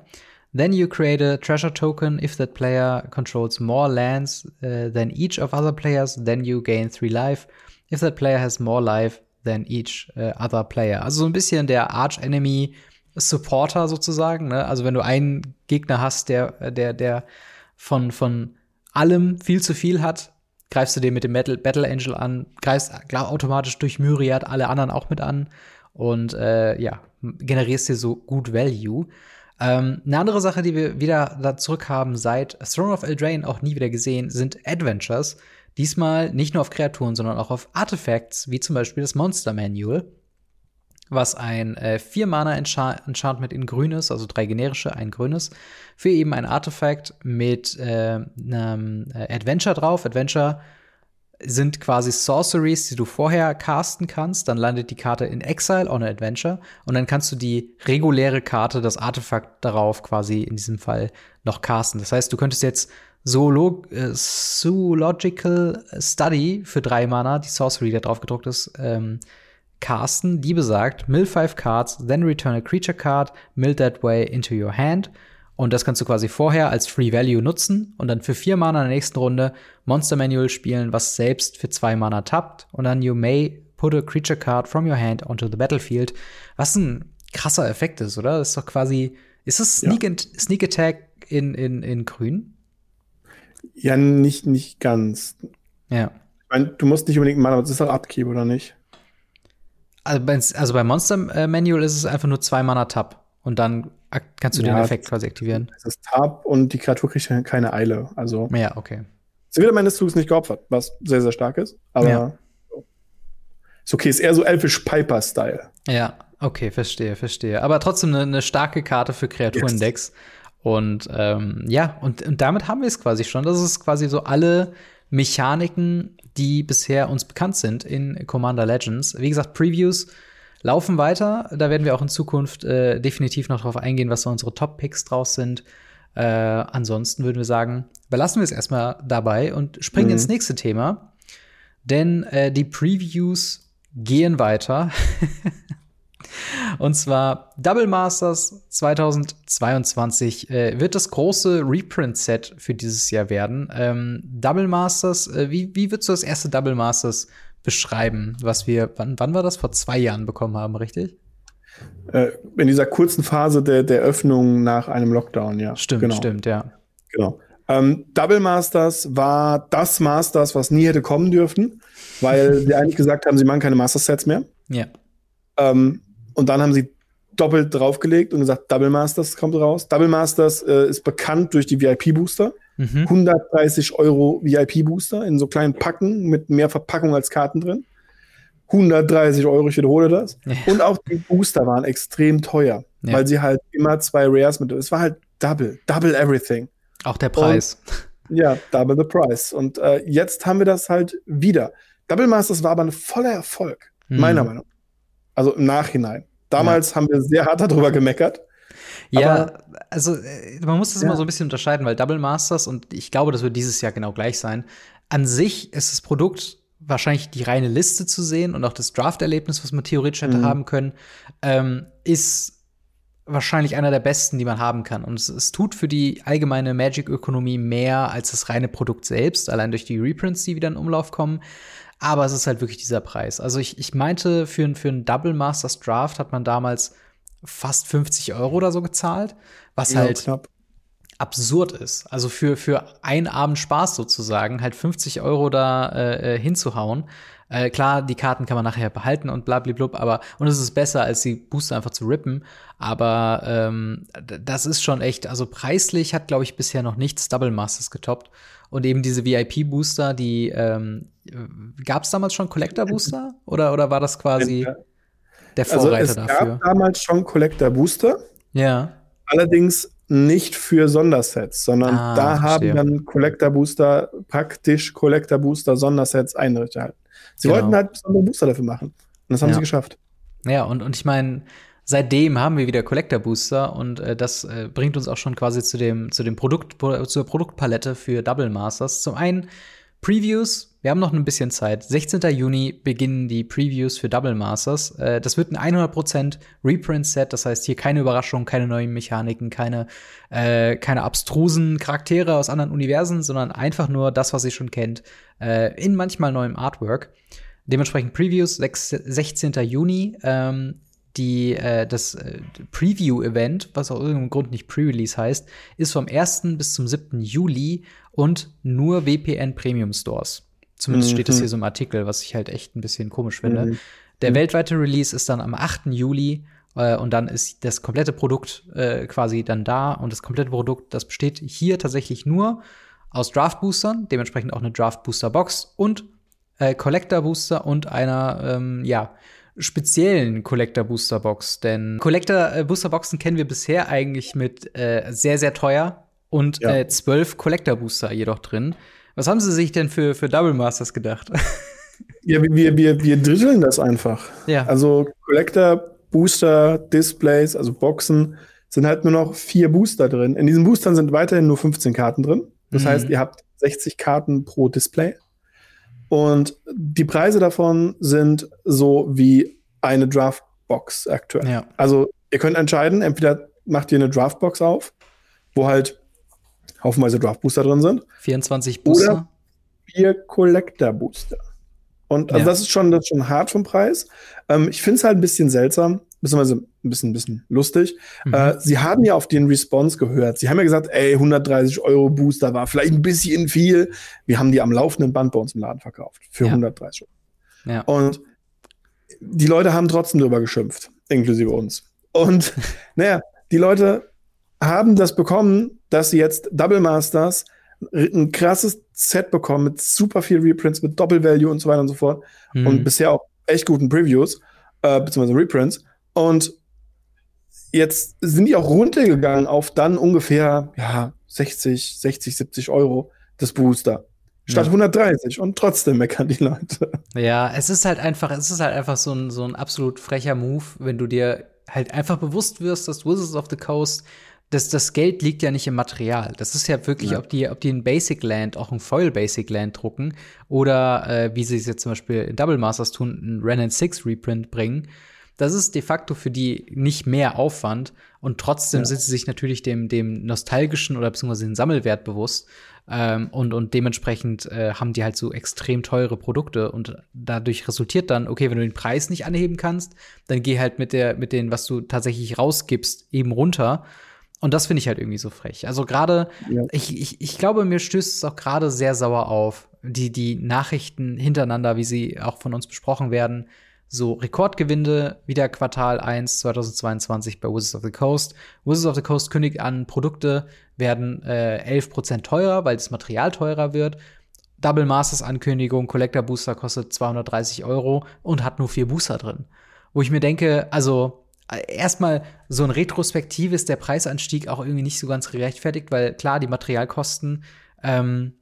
Then you create a treasure token if that player controls more lands uh, than each of other players. Then you gain three life. If that player has more life than each uh, other player. Also so ein bisschen der Arch Enemy Supporter sozusagen. Ne? Also wenn du einen Gegner hast, der, der, der von, von allem viel zu viel hat, greifst du den mit dem Metal Battle Angel an, greifst klar, automatisch durch Myriad alle anderen auch mit an und äh, ja, generierst dir so gut Value. Ähm, eine andere Sache, die wir wieder da zurück haben seit Throne of Eldraine auch nie wieder gesehen, sind Adventures. Diesmal nicht nur auf Kreaturen, sondern auch auf Artifacts, wie zum Beispiel das Monster Manual, was ein äh, 4-Mana-Enchantment in grün ist, also drei generische, ein grünes, für eben ein Artifact mit äh, einem äh, Adventure drauf. Adventure sind quasi Sorceries, die du vorher casten kannst. Dann landet die Karte in Exile on an Adventure. Und dann kannst du die reguläre Karte, das Artefakt darauf quasi in diesem Fall noch casten. Das heißt, du könntest jetzt äh, Zoological Study für drei Mana, die Sorcery, die da drauf gedruckt ist, ähm, casten. Die besagt, mill five cards, then return a creature card, mill that way into your hand. Und das kannst du quasi vorher als Free Value nutzen und dann für vier Mana in der nächsten Runde Monster Manual spielen, was selbst für zwei Mana tappt. Und dann you may put a creature card from your hand onto the battlefield. Was ein krasser Effekt ist, oder? Das ist doch quasi, ist es Sneak, ja. Sneak Attack in, in, in grün? Ja, nicht, nicht ganz. Ja. Ich meine, du musst nicht unbedingt Mana, aber es ist doch Upkeep, oder nicht? Also bei, also bei Monster äh, Manual ist es einfach nur zwei Mana Tap. Und dann kannst du ja, den Effekt quasi aktivieren. Es ist Tab und die Kreatur kriegt keine Eile. Also. Ja, okay. Sie wird am Ende des Zuges nicht geopfert, was sehr, sehr stark ist. Aber ja. ist okay, ist eher so elfisch Piper-Style. Ja, okay, verstehe, verstehe. Aber trotzdem eine, eine starke Karte für Kreaturendecks. Und ähm, ja, und, und damit haben wir es quasi schon. Das ist quasi so alle Mechaniken, die bisher uns bekannt sind in Commander Legends. Wie gesagt, Previews laufen weiter. Da werden wir auch in Zukunft äh, definitiv noch drauf eingehen, was so unsere Top-Picks draus sind. Äh, ansonsten würden wir sagen, belassen wir es erstmal dabei und springen mhm. ins nächste Thema. Denn äh, die Previews gehen weiter. und zwar Double Masters 2022 äh, wird das große Reprint-Set für dieses Jahr werden. Ähm, Double Masters, äh, wie, wie würdest du das erste Double Masters beschreiben, was wir, wann, wann war das? Vor zwei Jahren bekommen haben, richtig? Äh, in dieser kurzen Phase der, der Öffnung nach einem Lockdown, ja. Stimmt, genau. stimmt, ja. Genau. Ähm, Double Masters war das Masters, was nie hätte kommen dürfen, weil sie eigentlich gesagt haben, sie machen keine Master Sets mehr. Ja. Ähm, und dann haben sie doppelt draufgelegt und gesagt, Double Masters kommt raus. Double Masters äh, ist bekannt durch die VIP-Booster. Mhm. 130 Euro VIP-Booster in so kleinen Packen mit mehr Verpackung als Karten drin. 130 Euro, ich wiederhole das. Ja. Und auch die Booster waren extrem teuer, ja. weil sie halt immer zwei Rares mit. Es war halt Double, Double Everything. Auch der Preis. Und, ja, Double the Price. Und äh, jetzt haben wir das halt wieder. Double Masters war aber ein voller Erfolg, mhm. meiner Meinung nach. Also im Nachhinein. Damals ja. haben wir sehr hart darüber gemeckert. Ja, also äh, man muss das ja. immer so ein bisschen unterscheiden, weil Double Masters, und ich glaube, das wird dieses Jahr genau gleich sein, an sich ist das Produkt wahrscheinlich die reine Liste zu sehen und auch das Draft-Erlebnis, was man theoretisch hätte mhm. haben können, ähm, ist wahrscheinlich einer der besten, die man haben kann. Und es, es tut für die allgemeine Magic-Ökonomie mehr als das reine Produkt selbst, allein durch die Reprints, die wieder in Umlauf kommen. Aber es ist halt wirklich dieser Preis. Also ich, ich meinte, für, für einen Double Masters Draft hat man damals fast 50 Euro oder so gezahlt, was ja, halt knapp. absurd ist. Also für, für einen Abend Spaß sozusagen, halt 50 Euro da äh, äh, hinzuhauen. Äh, klar, die Karten kann man nachher behalten und blablablub, aber und es ist besser, als die Booster einfach zu rippen. Aber ähm, das ist schon echt, also preislich hat, glaube ich, bisher noch nichts Double Masters getoppt. Und eben diese VIP-Booster, die ähm, gab es damals schon Collector-Booster? Oder, oder war das quasi der Vorreiter also es dafür? Es gab damals schon Collector-Booster. Ja. Allerdings nicht für Sondersets, sondern ah, da verstehe. haben dann Collector Booster praktisch Collector Booster Sondersets einrichtet. Sie genau. wollten halt besondere Booster dafür machen. Und das haben ja. sie geschafft. Ja, und, und ich meine, seitdem haben wir wieder Collector Booster und äh, das äh, bringt uns auch schon quasi zu dem, zu dem Produkt, zur Produktpalette für Double Masters. Zum einen Previews, wir haben noch ein bisschen Zeit. 16. Juni beginnen die Previews für Double Masters. Äh, das wird ein 100% Reprint-Set, das heißt hier keine Überraschungen, keine neuen Mechaniken, keine, äh, keine abstrusen Charaktere aus anderen Universen, sondern einfach nur das, was ihr schon kennt, äh, in manchmal neuem Artwork. Dementsprechend Previews 6, 16. Juni. Ähm, die, äh, das äh, Preview-Event, was aus irgendeinem Grund nicht Pre-Release heißt, ist vom 1. bis zum 7. Juli und nur WPN Premium Stores. Zumindest mhm. steht es hier so im Artikel, was ich halt echt ein bisschen komisch finde. Mhm. Der mhm. weltweite Release ist dann am 8. Juli äh, und dann ist das komplette Produkt äh, quasi dann da und das komplette Produkt, das besteht hier tatsächlich nur aus Draft Boostern, dementsprechend auch eine Draft Booster Box und äh, Collector Booster und einer, ähm, ja, speziellen Collector Booster Box. Denn Collector äh, Booster Boxen kennen wir bisher eigentlich mit äh, sehr, sehr teuer und ja. äh, zwölf Collector Booster jedoch drin. Was haben Sie sich denn für, für Double Masters gedacht? Ja, wir, wir, wir dritteln das einfach. Ja. Also Collector, Booster, Displays, also Boxen, sind halt nur noch vier Booster drin. In diesen Boostern sind weiterhin nur 15 Karten drin. Das mhm. heißt, ihr habt 60 Karten pro Display. Und die Preise davon sind so wie eine Draftbox aktuell. Ja. Also ihr könnt entscheiden, entweder macht ihr eine Draftbox auf, wo halt haufenweise Draft-Booster drin sind. 24 Booster. Oder vier Collector-Booster. Und also ja. das ist schon, das ist schon hart vom Preis. Ähm, ich finde es halt ein bisschen seltsam, beziehungsweise ein bisschen, ein bisschen lustig. Mhm. Äh, sie haben ja auf den Response gehört. Sie haben ja gesagt, ey, 130 Euro Booster war vielleicht ein bisschen viel. Wir haben die am laufenden Band bei uns im Laden verkauft. Für ja. 130 Euro. Ja. Und die Leute haben trotzdem drüber geschimpft, inklusive uns. Und naja, die Leute haben das bekommen, dass sie jetzt Double Masters ein krasses Set bekommen mit super viel Reprints, mit Doppelvalue und so weiter und so fort. Mhm. Und bisher auch echt guten Previews, äh, beziehungsweise Reprints. Und jetzt sind die auch runtergegangen auf dann ungefähr, ja, 60, 60, 70 Euro das Booster. Statt ja. 130 und trotzdem meckern die Leute. Ja, es ist halt einfach, es ist halt einfach so ein, so ein absolut frecher Move, wenn du dir halt einfach bewusst wirst, dass Wizards of the Coast das, das Geld liegt ja nicht im Material. Das ist ja wirklich, ja. ob die, ob die ein Basic Land, auch ein Foil Basic Land drucken oder äh, wie sie es jetzt zum Beispiel in Double Masters tun, ein Renan 6 Reprint bringen. Das ist de facto für die nicht mehr Aufwand und trotzdem ja. sind sie sich natürlich dem, dem nostalgischen oder beziehungsweise den Sammelwert bewusst. Ähm, und, und dementsprechend äh, haben die halt so extrem teure Produkte und dadurch resultiert dann, okay, wenn du den Preis nicht anheben kannst, dann geh halt mit der, mit den, was du tatsächlich rausgibst, eben runter und das finde ich halt irgendwie so frech. Also gerade, ja. ich, ich, ich glaube, mir stößt es auch gerade sehr sauer auf, die, die Nachrichten hintereinander, wie sie auch von uns besprochen werden. So Rekordgewinde, wieder Quartal 1 2022 bei Wizards of the Coast. Wizards of the Coast kündigt an, Produkte werden äh, 11% teurer, weil das Material teurer wird. Double Masters Ankündigung, Collector Booster kostet 230 Euro und hat nur vier Booster drin. Wo ich mir denke, also erstmal so ein Retrospektiv ist der Preisanstieg auch irgendwie nicht so ganz gerechtfertigt, weil klar, die Materialkosten, ähm,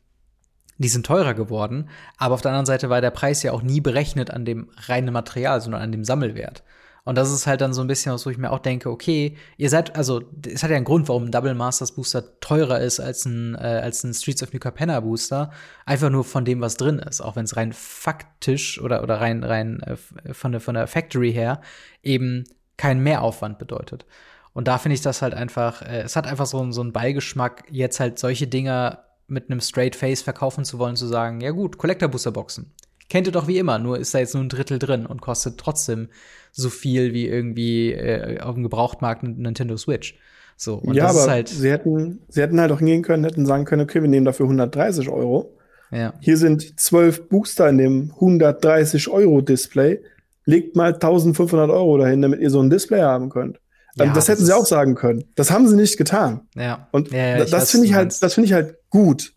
die sind teurer geworden, aber auf der anderen Seite war der Preis ja auch nie berechnet an dem reinen Material, sondern an dem Sammelwert. Und das ist halt dann so ein bisschen was, wo ich mir auch denke, okay, ihr seid, also es hat ja einen Grund, warum ein Double Masters Booster teurer ist als ein, äh, als ein Streets of New Capenna Booster. Einfach nur von dem, was drin ist. Auch wenn es rein faktisch oder, oder rein, rein äh, von, der, von der Factory her eben keinen Mehraufwand bedeutet. Und da finde ich das halt einfach, äh, es hat einfach so, so einen Beigeschmack, jetzt halt solche Dinger mit einem Straight Face verkaufen zu wollen, zu sagen, ja gut, Collector Booster Boxen. Kennt ihr doch wie immer, nur ist da jetzt nur ein Drittel drin und kostet trotzdem so viel wie irgendwie äh, auf dem Gebrauchtmarkt Nintendo Switch. So, und ja, aber halt sie hätten, sie hätten halt auch hingehen können, hätten sagen können, okay, wir nehmen dafür 130 Euro. Ja. Hier sind zwölf Booster in dem 130 Euro Display legt mal 1500 Euro dahin, damit ihr so ein Display haben könnt. Ähm, ja, das hätten das sie auch sagen können. Das haben sie nicht getan. Ja. Und ja, ja, das finde ich halt, das finde ich halt gut,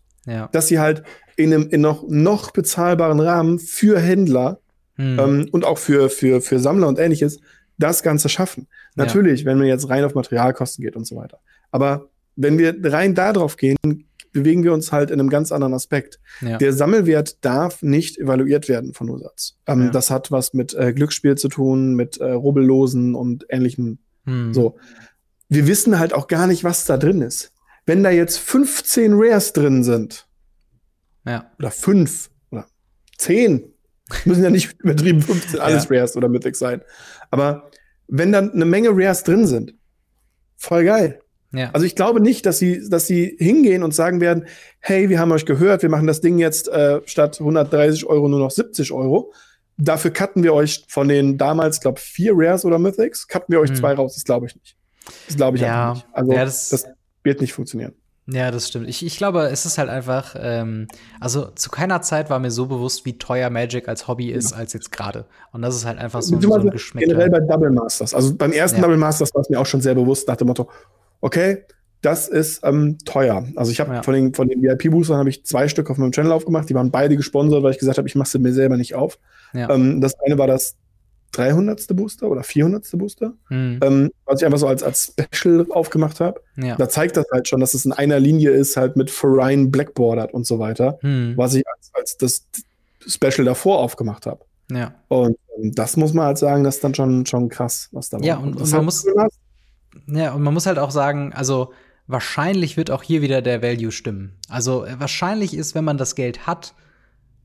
dass sie halt in einem in noch noch bezahlbaren Rahmen für Händler hm. ähm, und auch für für für Sammler und ähnliches das Ganze schaffen. Natürlich, wenn man jetzt rein auf Materialkosten geht und so weiter. Aber wenn wir rein darauf gehen, bewegen wir uns halt in einem ganz anderen Aspekt. Ja. Der Sammelwert darf nicht evaluiert werden von Usatz. Ähm, ja. Das hat was mit äh, Glücksspiel zu tun, mit äh, Rubbellosen und ähnlichem. Hm. So. Wir wissen halt auch gar nicht, was da drin ist. Wenn da jetzt 15 Rares drin sind, ja. oder 5 oder 10, müssen ja nicht übertrieben 15 alles. Rares oder Mythics sein. Aber wenn dann eine Menge Rares drin sind, voll geil. Ja. Also ich glaube nicht, dass sie, dass sie hingehen und sagen werden, hey, wir haben euch gehört, wir machen das Ding jetzt äh, statt 130 Euro nur noch 70 Euro, dafür cutten wir euch von den damals, glaube vier Rares oder Mythics, cutten wir euch hm. zwei raus. Das glaube ich nicht. Das glaube ich ja. nicht. Also ja, das, das wird nicht funktionieren. Ja, das stimmt. Ich, ich glaube, es ist halt einfach, ähm, also zu keiner Zeit war mir so bewusst, wie teuer Magic als Hobby ist, ja. als jetzt gerade. Und das ist halt einfach so, so ein Geschmack. Generell bei Double Masters. Also beim ersten ja. Double Masters war es mir auch schon sehr bewusst nach dem Motto, okay, das ist ähm, teuer. Also ich habe ja. von den, von den VIP-Boostern habe ich zwei Stück auf meinem Channel aufgemacht. Die waren beide gesponsert, weil ich gesagt habe, ich mache sie mir selber nicht auf. Ja. Ähm, das eine war das 300. Booster oder 400. Booster, mhm. ähm, was ich einfach so als, als Special aufgemacht habe. Ja. Da zeigt das halt schon, dass es in einer Linie ist, halt mit Foreign Blackboarded und so weiter, mhm. was ich als, als das Special davor aufgemacht habe. Ja. Und ähm, das muss man halt sagen, das ist dann schon, schon krass, was da Ja, und, und man muss, ja, und man muss halt auch sagen, also wahrscheinlich wird auch hier wieder der Value stimmen. Also äh, wahrscheinlich ist, wenn man das Geld hat,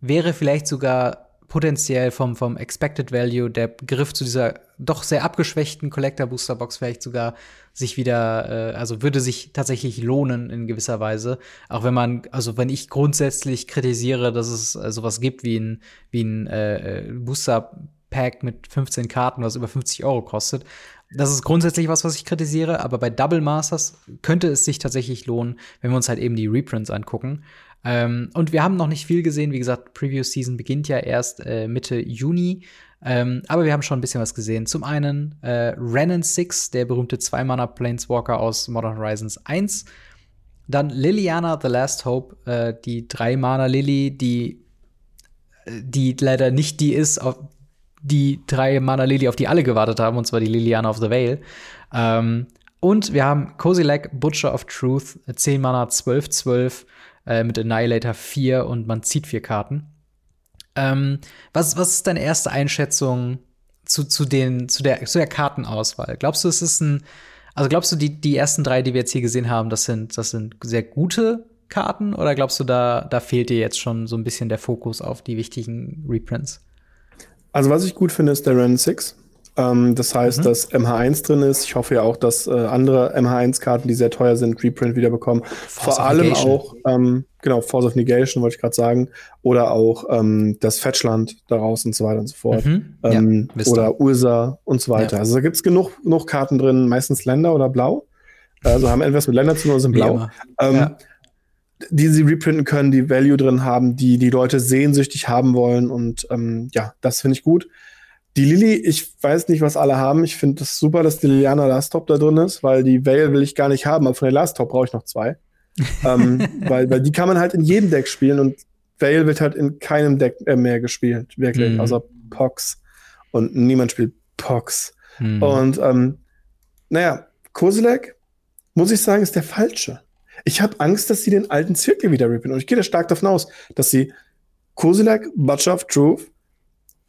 wäre vielleicht sogar potenziell vom, vom Expected Value der Griff zu dieser doch sehr abgeschwächten Collector Booster Box vielleicht sogar sich wieder, äh, also würde sich tatsächlich lohnen in gewisser Weise. Auch wenn man, also wenn ich grundsätzlich kritisiere, dass es äh, sowas gibt wie ein, wie ein äh, äh Booster Pack mit 15 Karten, was über 50 Euro kostet. Das ist grundsätzlich was, was ich kritisiere, aber bei Double Masters könnte es sich tatsächlich lohnen, wenn wir uns halt eben die Reprints angucken. Ähm, und wir haben noch nicht viel gesehen. Wie gesagt, Preview Season beginnt ja erst äh, Mitte Juni. Ähm, aber wir haben schon ein bisschen was gesehen. Zum einen äh, Renan 6, der berühmte Zwei-Mana Planeswalker aus Modern Horizons 1. Dann Liliana The Last Hope, äh, die Drei-Mana Lily, die, äh, die leider nicht die ist, auf die Drei-Mana Lily, auf die alle gewartet haben, und zwar die Liliana of the Veil. Ähm, und wir haben Kozilek, Butcher of Truth, 10 Mana, 12-12 äh, mit Annihilator 4 und man zieht vier Karten. Ähm, was, was ist deine erste Einschätzung zu, zu, den, zu, der, zu der Kartenauswahl? Glaubst du, es ist ein, also glaubst du, die, die ersten drei, die wir jetzt hier gesehen haben, das sind, das sind sehr gute Karten oder glaubst du, da, da fehlt dir jetzt schon so ein bisschen der Fokus auf die wichtigen Reprints? Also, was ich gut finde, ist der Ren 6. Ähm, das heißt, mhm. dass MH1 drin ist. Ich hoffe ja auch, dass äh, andere MH1-Karten, die sehr teuer sind, Reprint wiederbekommen. Force Vor allem auch, ähm, genau, Force of Negation wollte ich gerade sagen. Oder auch ähm, das Fetchland daraus und so weiter und so fort. Mhm. Ähm, ja, oder Ursa und so weiter. Ja. Also da gibt es genug, genug Karten drin, meistens Länder oder Blau. Also haben entweder mit Länder zu tun oder sind blau. Ähm, ja die sie reprinten können, die Value drin haben, die die Leute sehnsüchtig haben wollen. Und ähm, ja, das finde ich gut. Die Lilly, ich weiß nicht, was alle haben. Ich finde es das super, dass die Liliana Last Top da drin ist, weil die Veil will ich gar nicht haben, aber von der Last Top brauche ich noch zwei. ähm, weil, weil die kann man halt in jedem Deck spielen und Veil wird halt in keinem Deck äh, mehr gespielt, wirklich, mhm. außer Pox. Und niemand spielt Pox. Mhm. Und ähm, naja, Kozilek, muss ich sagen, ist der falsche. Ich habe Angst, dass sie den alten Zirkel wieder rippen. Und ich gehe da stark davon aus, dass sie Kozilek, Butcher of Truth,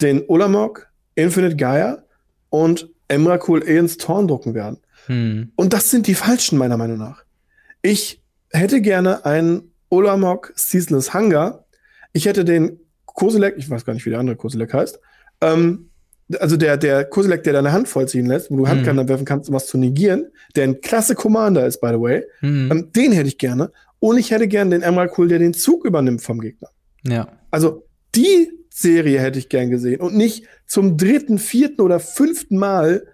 den Ulamog, Infinite Gaia und Emrakul Eons Torn drucken werden. Hm. Und das sind die falschen, meiner Meinung nach. Ich hätte gerne einen Olamok Ceaseless Hunger. Ich hätte den Koselek, ich weiß gar nicht, wie der andere Koselek heißt, ähm, also der, der Koselek, der deine Hand vollziehen lässt, wo du. Handkanten werfen kannst, um was zu negieren, der ein klasse Commander ist, by the way, hm. ähm, den hätte ich gerne. Und ich hätte gerne den Emrakul, der den Zug übernimmt vom Gegner. Ja. Also die Serie hätte ich gern gesehen und nicht zum dritten, vierten oder fünften Mal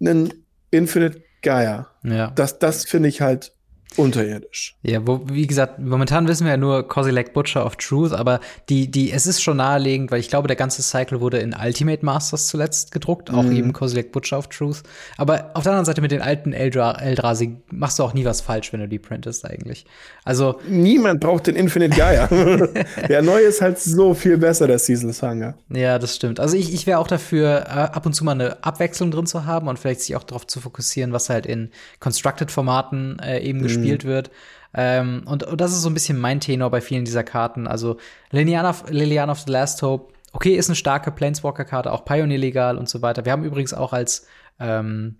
einen Infinite Gaia. Ja. Das, das finde ich halt unterirdisch. Ja, wo, wie gesagt, momentan wissen wir ja nur Kozilek Butcher of Truth, aber die, die, es ist schon naheliegend, weil ich glaube, der ganze Cycle wurde in Ultimate Masters zuletzt gedruckt, auch mhm. eben Kozilek Butcher of Truth. Aber auf der anderen Seite mit den alten Eldra Eldrazi machst du auch nie was falsch, wenn du die printest eigentlich. Also. Niemand braucht den Infinite Gaia. der neue ist halt so viel besser, der Seasonless Hunger. Ja, das stimmt. Also ich, ich wäre auch dafür, äh, ab und zu mal eine Abwechslung drin zu haben und vielleicht sich auch darauf zu fokussieren, was halt in Constructed-Formaten äh, eben mhm. gespielt gespielt wird. Ähm, und, und, das ist so ein bisschen mein Tenor bei vielen dieser Karten. Also Liliana, Liliana of the Last Hope, okay, ist eine starke Planeswalker-Karte, auch Pioneer legal und so weiter. Wir haben übrigens auch als, ähm,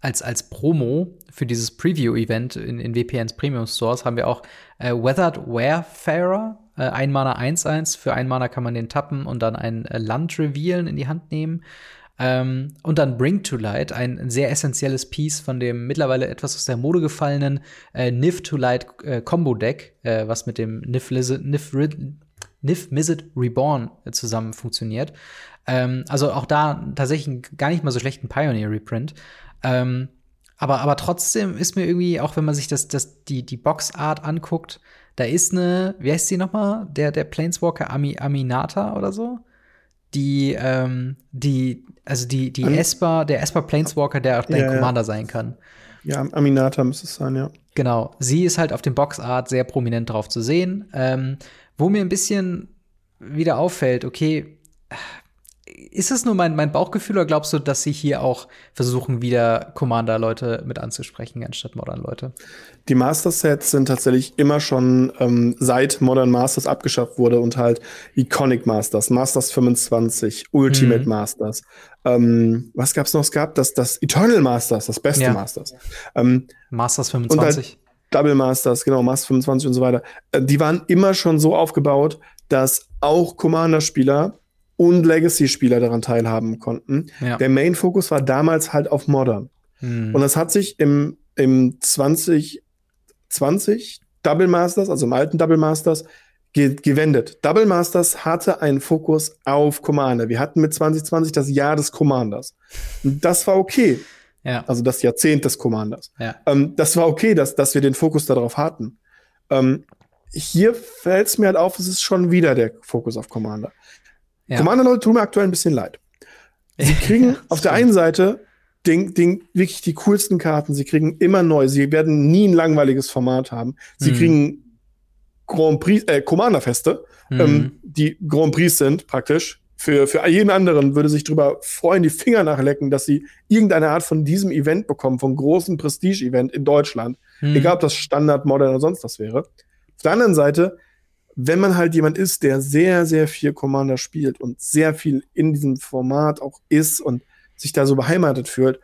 als, als Promo für dieses Preview-Event in, in WPNs Premium Stores haben wir auch äh, Weathered Warfarer, äh, ein Mana 1-1. Für ein Mana kann man den tappen und dann ein äh, Land revealen, in die Hand nehmen. Ähm, und dann Bring to Light, ein sehr essentielles Piece von dem mittlerweile etwas aus der Mode gefallenen äh, Niv to Light äh, Combo Deck, äh, was mit dem Lizard, Niv Niv Mizzet Reborn zusammen funktioniert. Ähm, also auch da tatsächlich gar nicht mal so schlechten Pioneer-Reprint. Ähm, aber, aber trotzdem ist mir irgendwie, auch wenn man sich das, das, die, die Boxart anguckt, da ist eine, wie heißt sie nochmal? Der, der Planeswalker Ami, Aminata oder so? Die, ähm, die, also die, die Esper, der Esper Planeswalker, der auch dein ja, Commander ja. sein kann. Ja, Aminata müsste es sein, ja. Genau. Sie ist halt auf dem Boxart sehr prominent drauf zu sehen. Ähm, wo mir ein bisschen wieder auffällt, okay, ist es nur mein, mein Bauchgefühl oder glaubst du, dass sie hier auch versuchen, wieder Commander-Leute mit anzusprechen, anstatt Modern-Leute? Die Master-Sets sind tatsächlich immer schon ähm, seit Modern Masters abgeschafft wurde und halt Iconic Masters, Masters 25, Ultimate mhm. Masters. Ähm, was gab's noch? Es gab das, das Eternal Masters, das beste ja. Masters. Ähm, Masters 25. Halt Double Masters, genau, Masters 25 und so weiter. Äh, die waren immer schon so aufgebaut, dass auch Commander-Spieler und Legacy-Spieler daran teilhaben konnten. Ja. Der Main-Fokus war damals halt auf Modern. Hm. Und das hat sich im, im 2020 Double Masters, also im alten Double Masters, ge gewendet. Double Masters hatte einen Fokus auf Commander. Wir hatten mit 2020 das Jahr des Commanders. Und das war okay. Ja. Also das Jahrzehnt des Commanders. Ja. Ähm, das war okay, dass, dass wir den Fokus darauf hatten. Ähm, hier fällt es mir halt auf, es ist schon wieder der Fokus auf Commander. Ja. Commander-Leute tun mir aktuell ein bisschen leid. Sie kriegen auf der einen Seite den, den, wirklich die coolsten Karten. Sie kriegen immer neu. Sie werden nie ein langweiliges Format haben. Sie mhm. kriegen Grand Prix, äh, Commander-Feste, mhm. ähm, die Grand Prix sind praktisch. Für, für jeden anderen würde sich darüber freuen, die Finger nachlecken, dass sie irgendeine Art von diesem Event bekommen, vom großen Prestige-Event in Deutschland. Mhm. Egal, ob das Standard, Modern oder sonst was wäre. Auf der anderen Seite wenn man halt jemand ist, der sehr, sehr viel Commander spielt und sehr viel in diesem Format auch ist und sich da so beheimatet fühlt,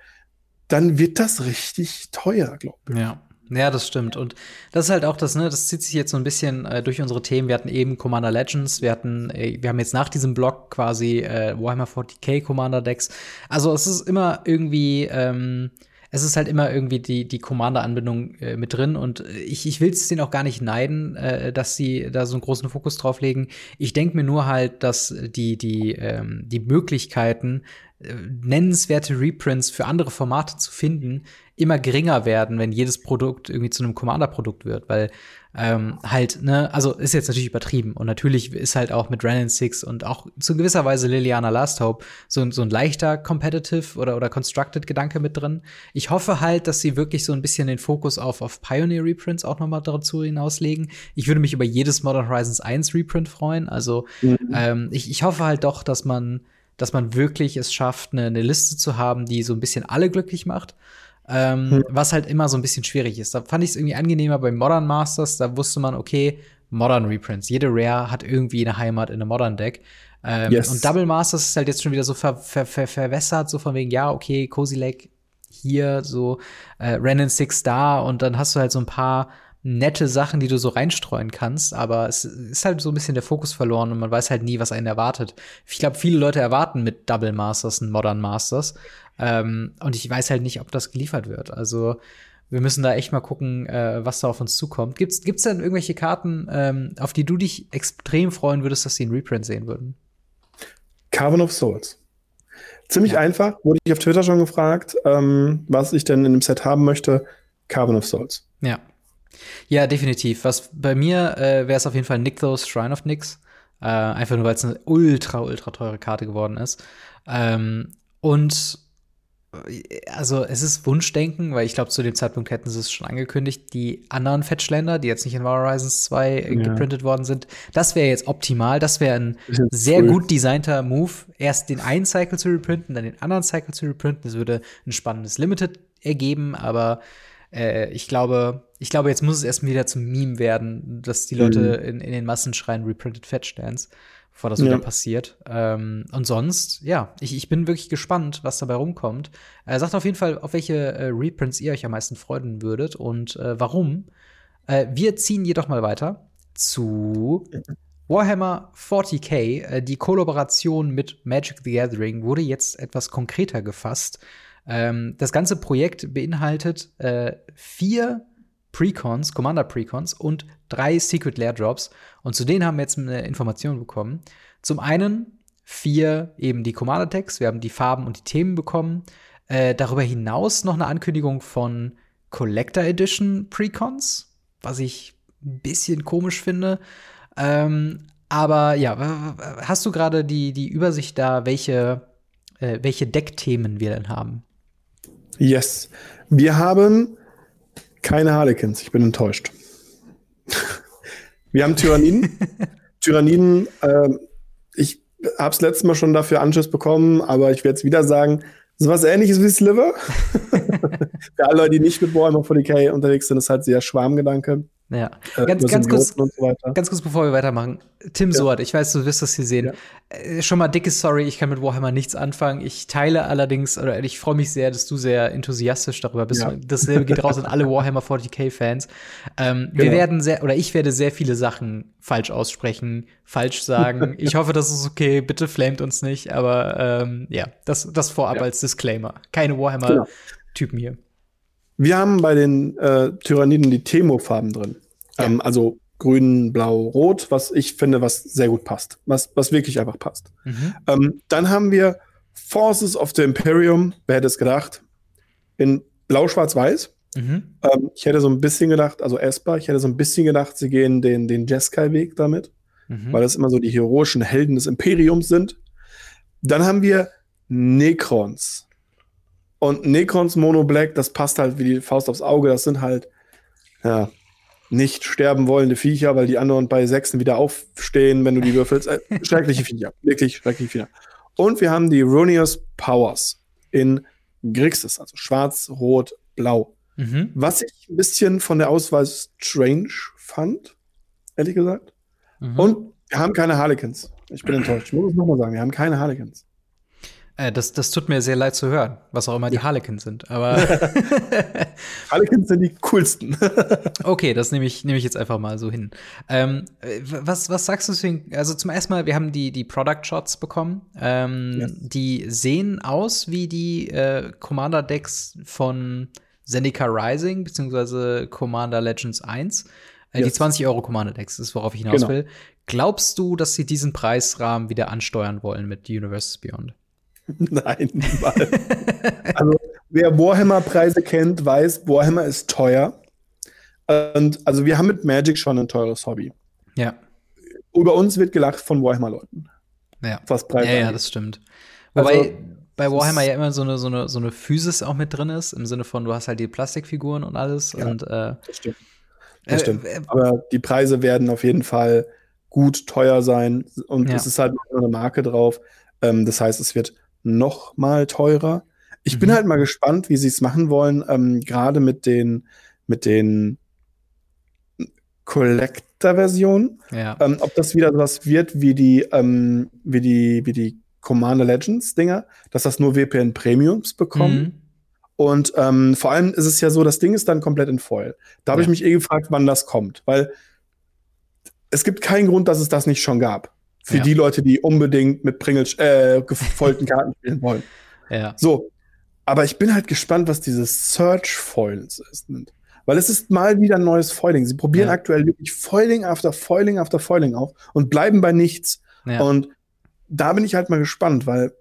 dann wird das richtig teuer, glaube ich. Ja. Ja, das stimmt. Und das ist halt auch das, ne, das zieht sich jetzt so ein bisschen äh, durch unsere Themen. Wir hatten eben Commander Legends, wir hatten, äh, wir haben jetzt nach diesem Blog quasi äh, Warhammer 40k Commander Decks. Also es ist immer irgendwie, ähm, es ist halt immer irgendwie die, die Commander-Anbindung äh, mit drin und ich, ich will es denen auch gar nicht neiden, äh, dass sie da so einen großen Fokus drauf legen. Ich denke mir nur halt, dass die, die, ähm, die Möglichkeiten, äh, nennenswerte Reprints für andere Formate zu finden, immer geringer werden, wenn jedes Produkt irgendwie zu einem Commander-Produkt wird, weil ähm, halt, ne, also ist jetzt natürlich übertrieben und natürlich ist halt auch mit Ren Six und auch zu gewisser Weise Liliana Last Hope so, so ein leichter Competitive oder, oder Constructed Gedanke mit drin. Ich hoffe halt, dass sie wirklich so ein bisschen den Fokus auf, auf Pioneer Reprints auch nochmal dazu hinauslegen. Ich würde mich über jedes Modern Horizons 1 Reprint freuen. Also mhm. ähm, ich, ich hoffe halt doch, dass man, dass man wirklich es schafft, eine, eine Liste zu haben, die so ein bisschen alle glücklich macht. Ähm, hm. Was halt immer so ein bisschen schwierig ist. Da fand ich es irgendwie angenehmer bei Modern Masters. Da wusste man, okay, Modern Reprints. Jede Rare hat irgendwie eine Heimat in einem Modern Deck. Ähm, yes. Und Double Masters ist halt jetzt schon wieder so ver ver ver verwässert, so von wegen, ja, okay, Cozy Lake hier, so äh, Renan Six da und dann hast du halt so ein paar nette Sachen, die du so reinstreuen kannst, aber es ist halt so ein bisschen der Fokus verloren und man weiß halt nie, was einen erwartet. Ich glaube, viele Leute erwarten mit Double Masters ein Modern Masters ähm, und ich weiß halt nicht, ob das geliefert wird. Also wir müssen da echt mal gucken, äh, was da auf uns zukommt. Gibt's, gibt's denn irgendwelche Karten, ähm, auf die du dich extrem freuen würdest, dass sie in Reprint sehen würden? Carbon of Souls. Ziemlich ja. einfach, wurde ich auf Twitter schon gefragt, ähm, was ich denn in dem Set haben möchte. Carbon of Souls. Ja. Ja, definitiv. Was bei mir äh, wäre es auf jeden Fall Nykthos Shrine of Nyx. Äh, einfach nur, weil es eine ultra, ultra teure Karte geworden ist. Ähm, und also es ist Wunschdenken, weil ich glaube, zu dem Zeitpunkt hätten sie es schon angekündigt, die anderen Fetchländer, die jetzt nicht in War Horizons 2 ja. geprintet worden sind, das wäre jetzt optimal. Das wäre ein sehr cool. gut designter Move, erst den einen Cycle zu reprinten, dann den anderen Cycle zu reprinten. Das würde ein spannendes Limited ergeben, aber äh, ich glaube, ich glaube, jetzt muss es erst wieder zum Meme werden, dass die Leute mhm. in, in den Massen schreien Reprinted Fetchlands bevor das ja. wieder passiert. Ähm, und sonst, ja, ich, ich bin wirklich gespannt, was dabei rumkommt. Äh, sagt auf jeden Fall, auf welche äh, Reprints ihr euch am meisten freuen würdet und äh, warum. Äh, wir ziehen jedoch mal weiter zu Warhammer 40k. Äh, die Kollaboration mit Magic the Gathering wurde jetzt etwas konkreter gefasst. Ähm, das ganze Projekt beinhaltet äh, vier Precons, Commander Precons und drei Secret Lair Drops. Und zu denen haben wir jetzt eine Information bekommen. Zum einen vier eben die Commander Decks, wir haben die Farben und die Themen bekommen. Äh, darüber hinaus noch eine Ankündigung von Collector Edition Precons, was ich ein bisschen komisch finde. Ähm, aber ja, hast du gerade die, die Übersicht da, welche, äh, welche Deckthemen wir denn haben? Yes. Wir haben keine Harlequins. Ich bin enttäuscht. wir haben Tyranniden. Tyranniden, äh, ich habe es letztes Mal schon dafür Anschluss bekommen, aber ich werde es wieder sagen, so was ähnliches wie Sliver. Für alle Leute, die nicht mit Warhammer 40k unterwegs sind, ist halt sehr Schwarmgedanke. Ja, äh, ganz, ganz, kurz, so ganz kurz bevor wir weitermachen. Tim ja. Soart, ich weiß, du wirst das hier sehen. Ja. Äh, schon mal dickes Sorry, ich kann mit Warhammer nichts anfangen. Ich teile allerdings, oder ich freue mich sehr, dass du sehr enthusiastisch darüber bist. Ja. Dasselbe geht raus an alle Warhammer 40k-Fans. Ähm, genau. Wir werden sehr, oder ich werde sehr viele Sachen falsch aussprechen, falsch sagen. ich hoffe, das ist okay. Bitte flamet uns nicht. Aber ähm, ja, das, das vorab als Disclaimer. Keine Warhammer-Typen hier. Wir haben bei den äh, Tyranniden die Temo-Farben drin. Ja. Ähm, also grün, blau, rot, was ich finde, was sehr gut passt. Was, was wirklich einfach passt. Mhm. Ähm, dann haben wir Forces of the Imperium, wer hätte es gedacht, in blau, schwarz, weiß. Mhm. Ähm, ich hätte so ein bisschen gedacht, also Esper, ich hätte so ein bisschen gedacht, sie gehen den, den Jeskai-Weg damit, mhm. weil das immer so die heroischen Helden des Imperiums sind. Dann haben wir Necrons. Und Necrons Mono Black, das passt halt wie die Faust aufs Auge. Das sind halt, ja, nicht sterben wollende Viecher, weil die anderen bei Sechsen wieder aufstehen, wenn du die würfelst. Äh, schreckliche Viecher. Wirklich schreckliche Viecher. Und wir haben die Runius Powers in Grixis, also schwarz, rot, blau. Mhm. Was ich ein bisschen von der Auswahl strange fand, ehrlich gesagt. Mhm. Und wir haben keine Harlequins. Ich bin enttäuscht. Ich muss es nochmal sagen, wir haben keine Harlequins. Äh, das, das tut mir sehr leid zu hören, was auch immer die Harlequins sind. Aber Harlequins sind die coolsten. okay, das nehme ich, nehme ich jetzt einfach mal so hin. Ähm, was, was sagst du zu Also zum ersten Mal, wir haben die, die Product Shots bekommen. Ähm, yes. Die sehen aus wie die äh, Commander Decks von Zendika Rising beziehungsweise Commander Legends 1. Äh, yes. Die 20 Euro Commander Decks ist, worauf ich hinaus genau. will. Glaubst du, dass sie diesen Preisrahmen wieder ansteuern wollen mit Universes Beyond? Nein, niemals. also, wer Warhammer-Preise kennt, weiß, Warhammer ist teuer. Und also wir haben mit Magic schon ein teures Hobby. Ja. Über uns wird gelacht von Warhammer-Leuten. Ja. Was Preise Ja, ja, das stimmt. Wobei also, bei Warhammer ja immer so eine, so, eine, so eine Physis auch mit drin ist, im Sinne von, du hast halt die Plastikfiguren und alles. Ja, und, äh, das stimmt. Das äh, stimmt. Äh, Aber die Preise werden auf jeden Fall gut teuer sein und ja. es ist halt eine Marke drauf. Ähm, das heißt, es wird noch mal teurer. Ich mhm. bin halt mal gespannt, wie sie es machen wollen, ähm, gerade mit den, mit den Collector-Versionen. Ja. Ähm, ob das wieder was wird wie die, ähm, wie die, wie die Commander Legends-Dinger, dass das nur WPN Premiums bekommen. Mhm. Und ähm, vor allem ist es ja so, das Ding ist dann komplett in Foil. Da habe ja. ich mich eh gefragt, wann das kommt, weil es gibt keinen Grund, dass es das nicht schon gab. Für ja. die Leute, die unbedingt mit Pringel äh, gefolgten Karten spielen wollen. Ja. So. Aber ich bin halt gespannt, was dieses Search Foils ist. Weil es ist mal wieder ein neues Foiling. Sie probieren ja. aktuell wirklich Foiling after Foiling after Foiling auf und bleiben bei nichts. Ja. Und da bin ich halt mal gespannt, weil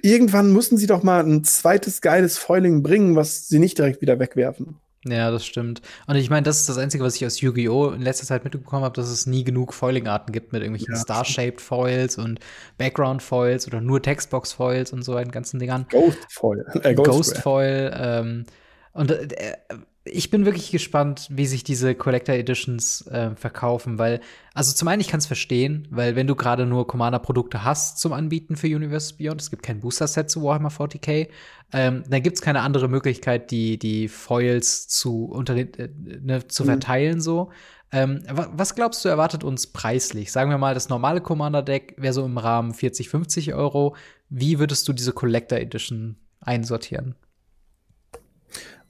irgendwann müssen sie doch mal ein zweites geiles Foiling bringen, was sie nicht direkt wieder wegwerfen. Ja, das stimmt. Und ich meine, das ist das Einzige, was ich aus Yu-Gi-Oh! in letzter Zeit mitbekommen habe, dass es nie genug Foiling-Arten gibt mit irgendwelchen ja, Star-Shaped Foils und Background-Foils oder nur Textbox-Foils und so weiten ganzen Dingern. Ghost-Foil. Äh, Ghost-Foil. ähm, und äh, ich bin wirklich gespannt, wie sich diese Collector Editions äh, verkaufen, weil, also zum einen, ich kann es verstehen, weil wenn du gerade nur Commander-Produkte hast zum Anbieten für Universe Beyond, es gibt kein Booster-Set zu Warhammer 40k, ähm, dann gibt es keine andere Möglichkeit, die, die Foils zu, unter den, äh, ne, zu mhm. verteilen so. Ähm, was glaubst du, erwartet uns preislich? Sagen wir mal, das normale Commander-Deck wäre so im Rahmen 40, 50 Euro. Wie würdest du diese Collector Edition einsortieren?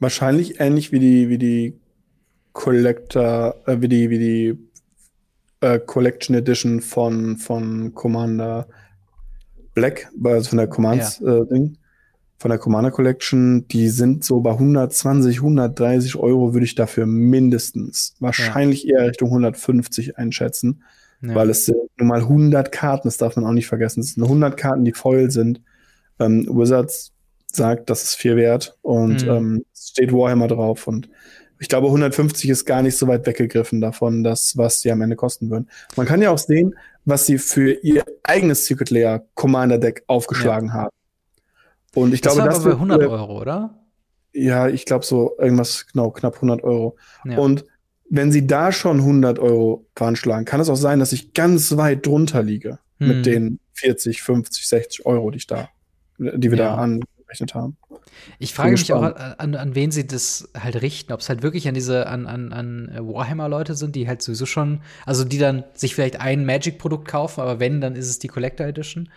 Wahrscheinlich ähnlich wie die, wie die Collector, äh, wie die, wie die äh, Collection Edition von, von Commander Black, also von der Commands-Ding. Ja. Äh, von der Commander Collection, die sind so bei 120, 130 Euro würde ich dafür mindestens, wahrscheinlich ja. eher Richtung 150 einschätzen, ja. weil es sind nur mal 100 Karten, das darf man auch nicht vergessen. Es sind 100 Karten, die Foil sind. Ähm, Wizards sagt, das ist viel wert und mhm. ähm, steht Warhammer drauf und ich glaube, 150 ist gar nicht so weit weggegriffen davon, das, was sie am Ende kosten würden. Man kann ja auch sehen, was sie für ihr eigenes Secret Layer Commander Deck aufgeschlagen ja. haben. Und ich das glaube, war das aber bei 100 Euro, oder? Ja, ich glaube so irgendwas, genau, knapp 100 Euro. Ja. Und wenn sie da schon 100 Euro veranschlagen, kann es auch sein, dass ich ganz weit drunter liege hm. mit den 40, 50, 60 Euro, die ich da, die wir ja. da angerechnet haben. Ich frage mich auch, an, an wen sie das halt richten, ob es halt wirklich an diese, an, an, an Warhammer-Leute sind, die halt sowieso schon, also die dann sich vielleicht ein Magic-Produkt kaufen, aber wenn, dann ist es die Collector Edition.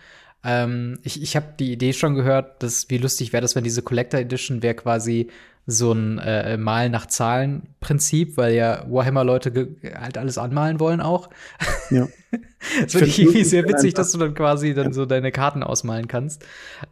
Ähm, ich ich habe die Idee schon gehört, dass wie lustig wäre das, wenn diese Collector Edition wäre quasi so ein äh, Mal nach Zahlen Prinzip, weil ja Warhammer Leute halt alles anmalen wollen auch. Ja. das finde ich irgendwie sehr witzig, dass du dann quasi dann so deine Karten ausmalen kannst.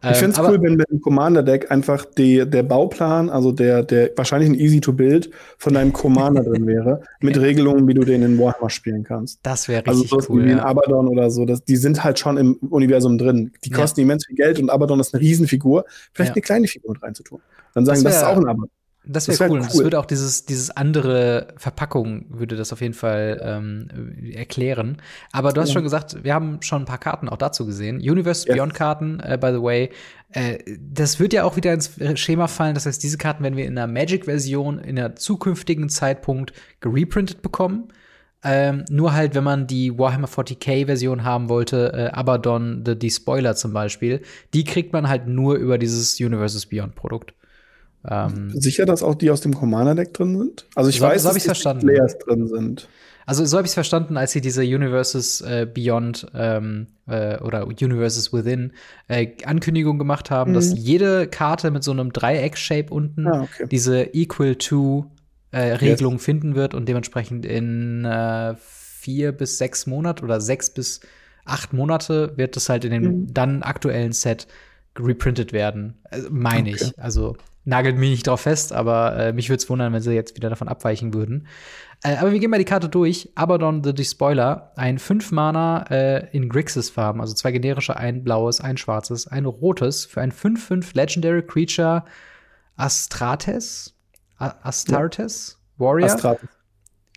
Ähm, ich finde es cool, wenn im Commander Deck einfach die, der Bauplan, also der, der wahrscheinlich ein Easy to Build von deinem Commander drin wäre, mit ja. Regelungen, wie du den in Warhammer spielen kannst. Das wäre also richtig also cool. Wie ja. in Abaddon oder so, das, die sind halt schon im Universum drin. Die kosten ja. immens viel Geld und Abaddon ist eine Riesenfigur. Vielleicht eine kleine Figur mit reinzutun. Dann sagen, das, das ist auch ein Abaddon. Das wäre wär cool. cool. Das würde auch dieses, dieses andere Verpackung, würde das auf jeden Fall ähm, erklären. Aber du hast ja. schon gesagt, wir haben schon ein paar Karten auch dazu gesehen. Universe ja. Beyond Karten, äh, by the way. Äh, das wird ja auch wieder ins Schema fallen. Das heißt, diese Karten werden wir in der Magic-Version in einer zukünftigen Zeitpunkt gereprintet bekommen. Ähm, nur halt, wenn man die Warhammer 40k-Version haben wollte, äh, Abaddon, the, die Spoiler zum Beispiel, die kriegt man halt nur über dieses Universes Beyond-Produkt. Ähm, Sicher, dass auch die aus dem Commander-Deck drin sind? Also ich so, weiß, so dass verstanden. Players drin sind. Also so habe ich es verstanden, als sie diese Universes äh, Beyond ähm, äh, oder Universes Within äh, Ankündigung gemacht haben, mhm. dass jede Karte mit so einem Dreieck-Shape unten ah, okay. diese Equal to äh, Regelung yes. finden wird und dementsprechend in äh, vier bis sechs Monate oder sechs bis acht Monate wird das halt in dem mhm. dann aktuellen Set reprintet werden. Also, Meine okay. ich. Also nagelt mich nicht drauf fest, aber äh, mich würde es wundern, wenn sie jetzt wieder davon abweichen würden. Äh, aber wir gehen mal die Karte durch. Abaddon the Despoiler, ein 5-Mana äh, in Grixis-Farben, also zwei generische, ein blaues, ein schwarzes, ein rotes für ein 5-5 Legendary Creature Astrates? A Astartes? Ja. Warrior? Astrates.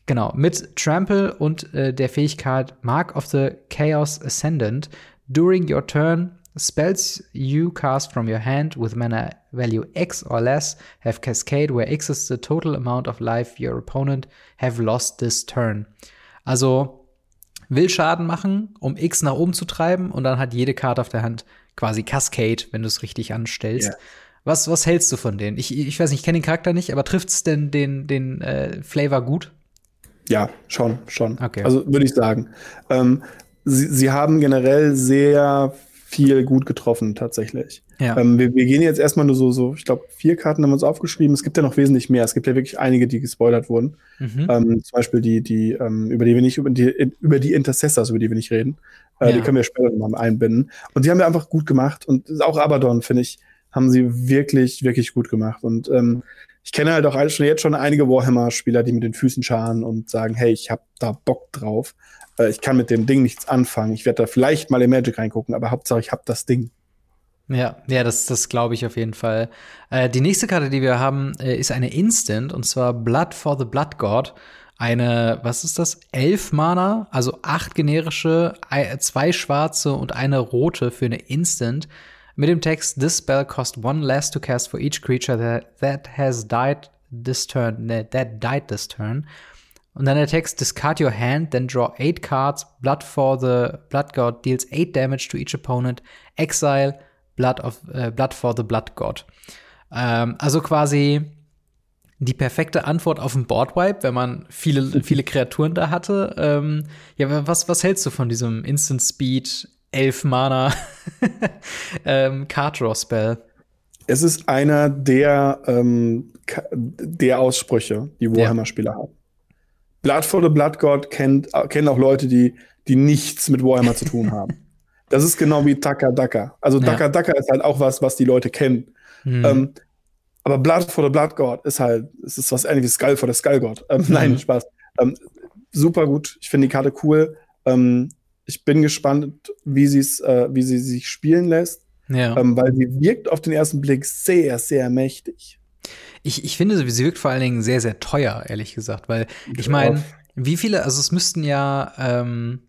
Genau, mit Trample und äh, der Fähigkeit Mark of the Chaos Ascendant. During your turn, Spells you cast from your hand with mana value X or less have Cascade, where X is the total amount of life your opponent have lost this turn. Also will Schaden machen, um X nach oben zu treiben und dann hat jede Karte auf der Hand quasi Cascade, wenn du es richtig anstellst. Yeah. Was, was hältst du von denen? Ich, ich weiß nicht, ich kenne den Charakter nicht, aber trifft es denn den, den äh, Flavor gut? Ja, schon, schon. Okay. Also würde ich sagen. Ähm, sie, sie haben generell sehr viel gut getroffen, tatsächlich. Ja. Ähm, wir, wir, gehen jetzt erstmal nur so, so ich glaube, vier Karten haben wir uns aufgeschrieben. Es gibt ja noch wesentlich mehr. Es gibt ja wirklich einige, die gespoilert wurden. Mhm. Ähm, zum Beispiel die, die, ähm, über die wir nicht, über die, über die Intercessors, über die wir nicht reden. Äh, ja. Die können wir später nochmal einbinden. Und die haben wir einfach gut gemacht. Und auch Abaddon, finde ich, haben sie wirklich, wirklich gut gemacht. Und ähm, ich kenne halt auch schon jetzt schon einige Warhammer-Spieler, die mit den Füßen scharen und sagen, hey, ich habe da Bock drauf äh, ich kann mit dem Ding nichts anfangen. Ich werde da vielleicht mal in Magic reingucken, aber Hauptsache ich habe das Ding. Ja, ja, das, das glaube ich auf jeden Fall. Äh, die nächste Karte, die wir haben, äh, ist eine Instant und zwar Blood for the Blood God. Eine, was ist das? Elf Mana, also acht generische, zwei schwarze und eine rote für eine Instant. Mit dem Text, this spell cost one less to cast for each creature that, that has died this turn, that died this turn. Und dann der Text, discard your hand, then draw eight cards. Blood for the Blood God deals eight damage to each opponent. Exile, Blood, of, äh, Blood for the Blood God. Ähm, also quasi die perfekte Antwort auf ein Boardwipe, wenn man viele, viele Kreaturen da hatte. Ähm, ja, was, was hältst du von diesem Instant Speed, 11 Mana ähm, Card Draw Spell? Es ist einer der, ähm, der Aussprüche, die Warhammer-Spieler ja. haben. Blood for the Blood God kennt, kennen auch Leute, die, die nichts mit Warhammer zu tun haben. Das ist genau wie Taka Daka. Also Taka ja. Daka ist halt auch was, was die Leute kennen. Mhm. Ähm, aber Blood for the Blood God ist halt, es ist was ähnliches Skull for the Skull God. Ähm, mhm. Nein, Spaß. Ähm, super gut. Ich finde die Karte cool. Ähm, ich bin gespannt, wie, sie's, äh, wie sie sich spielen lässt. Ja. Ähm, weil sie wirkt auf den ersten Blick sehr, sehr mächtig. Ich, ich finde, sie wirkt vor allen Dingen sehr, sehr teuer, ehrlich gesagt. Weil ich meine, wie viele, also es müssten ja, ähm,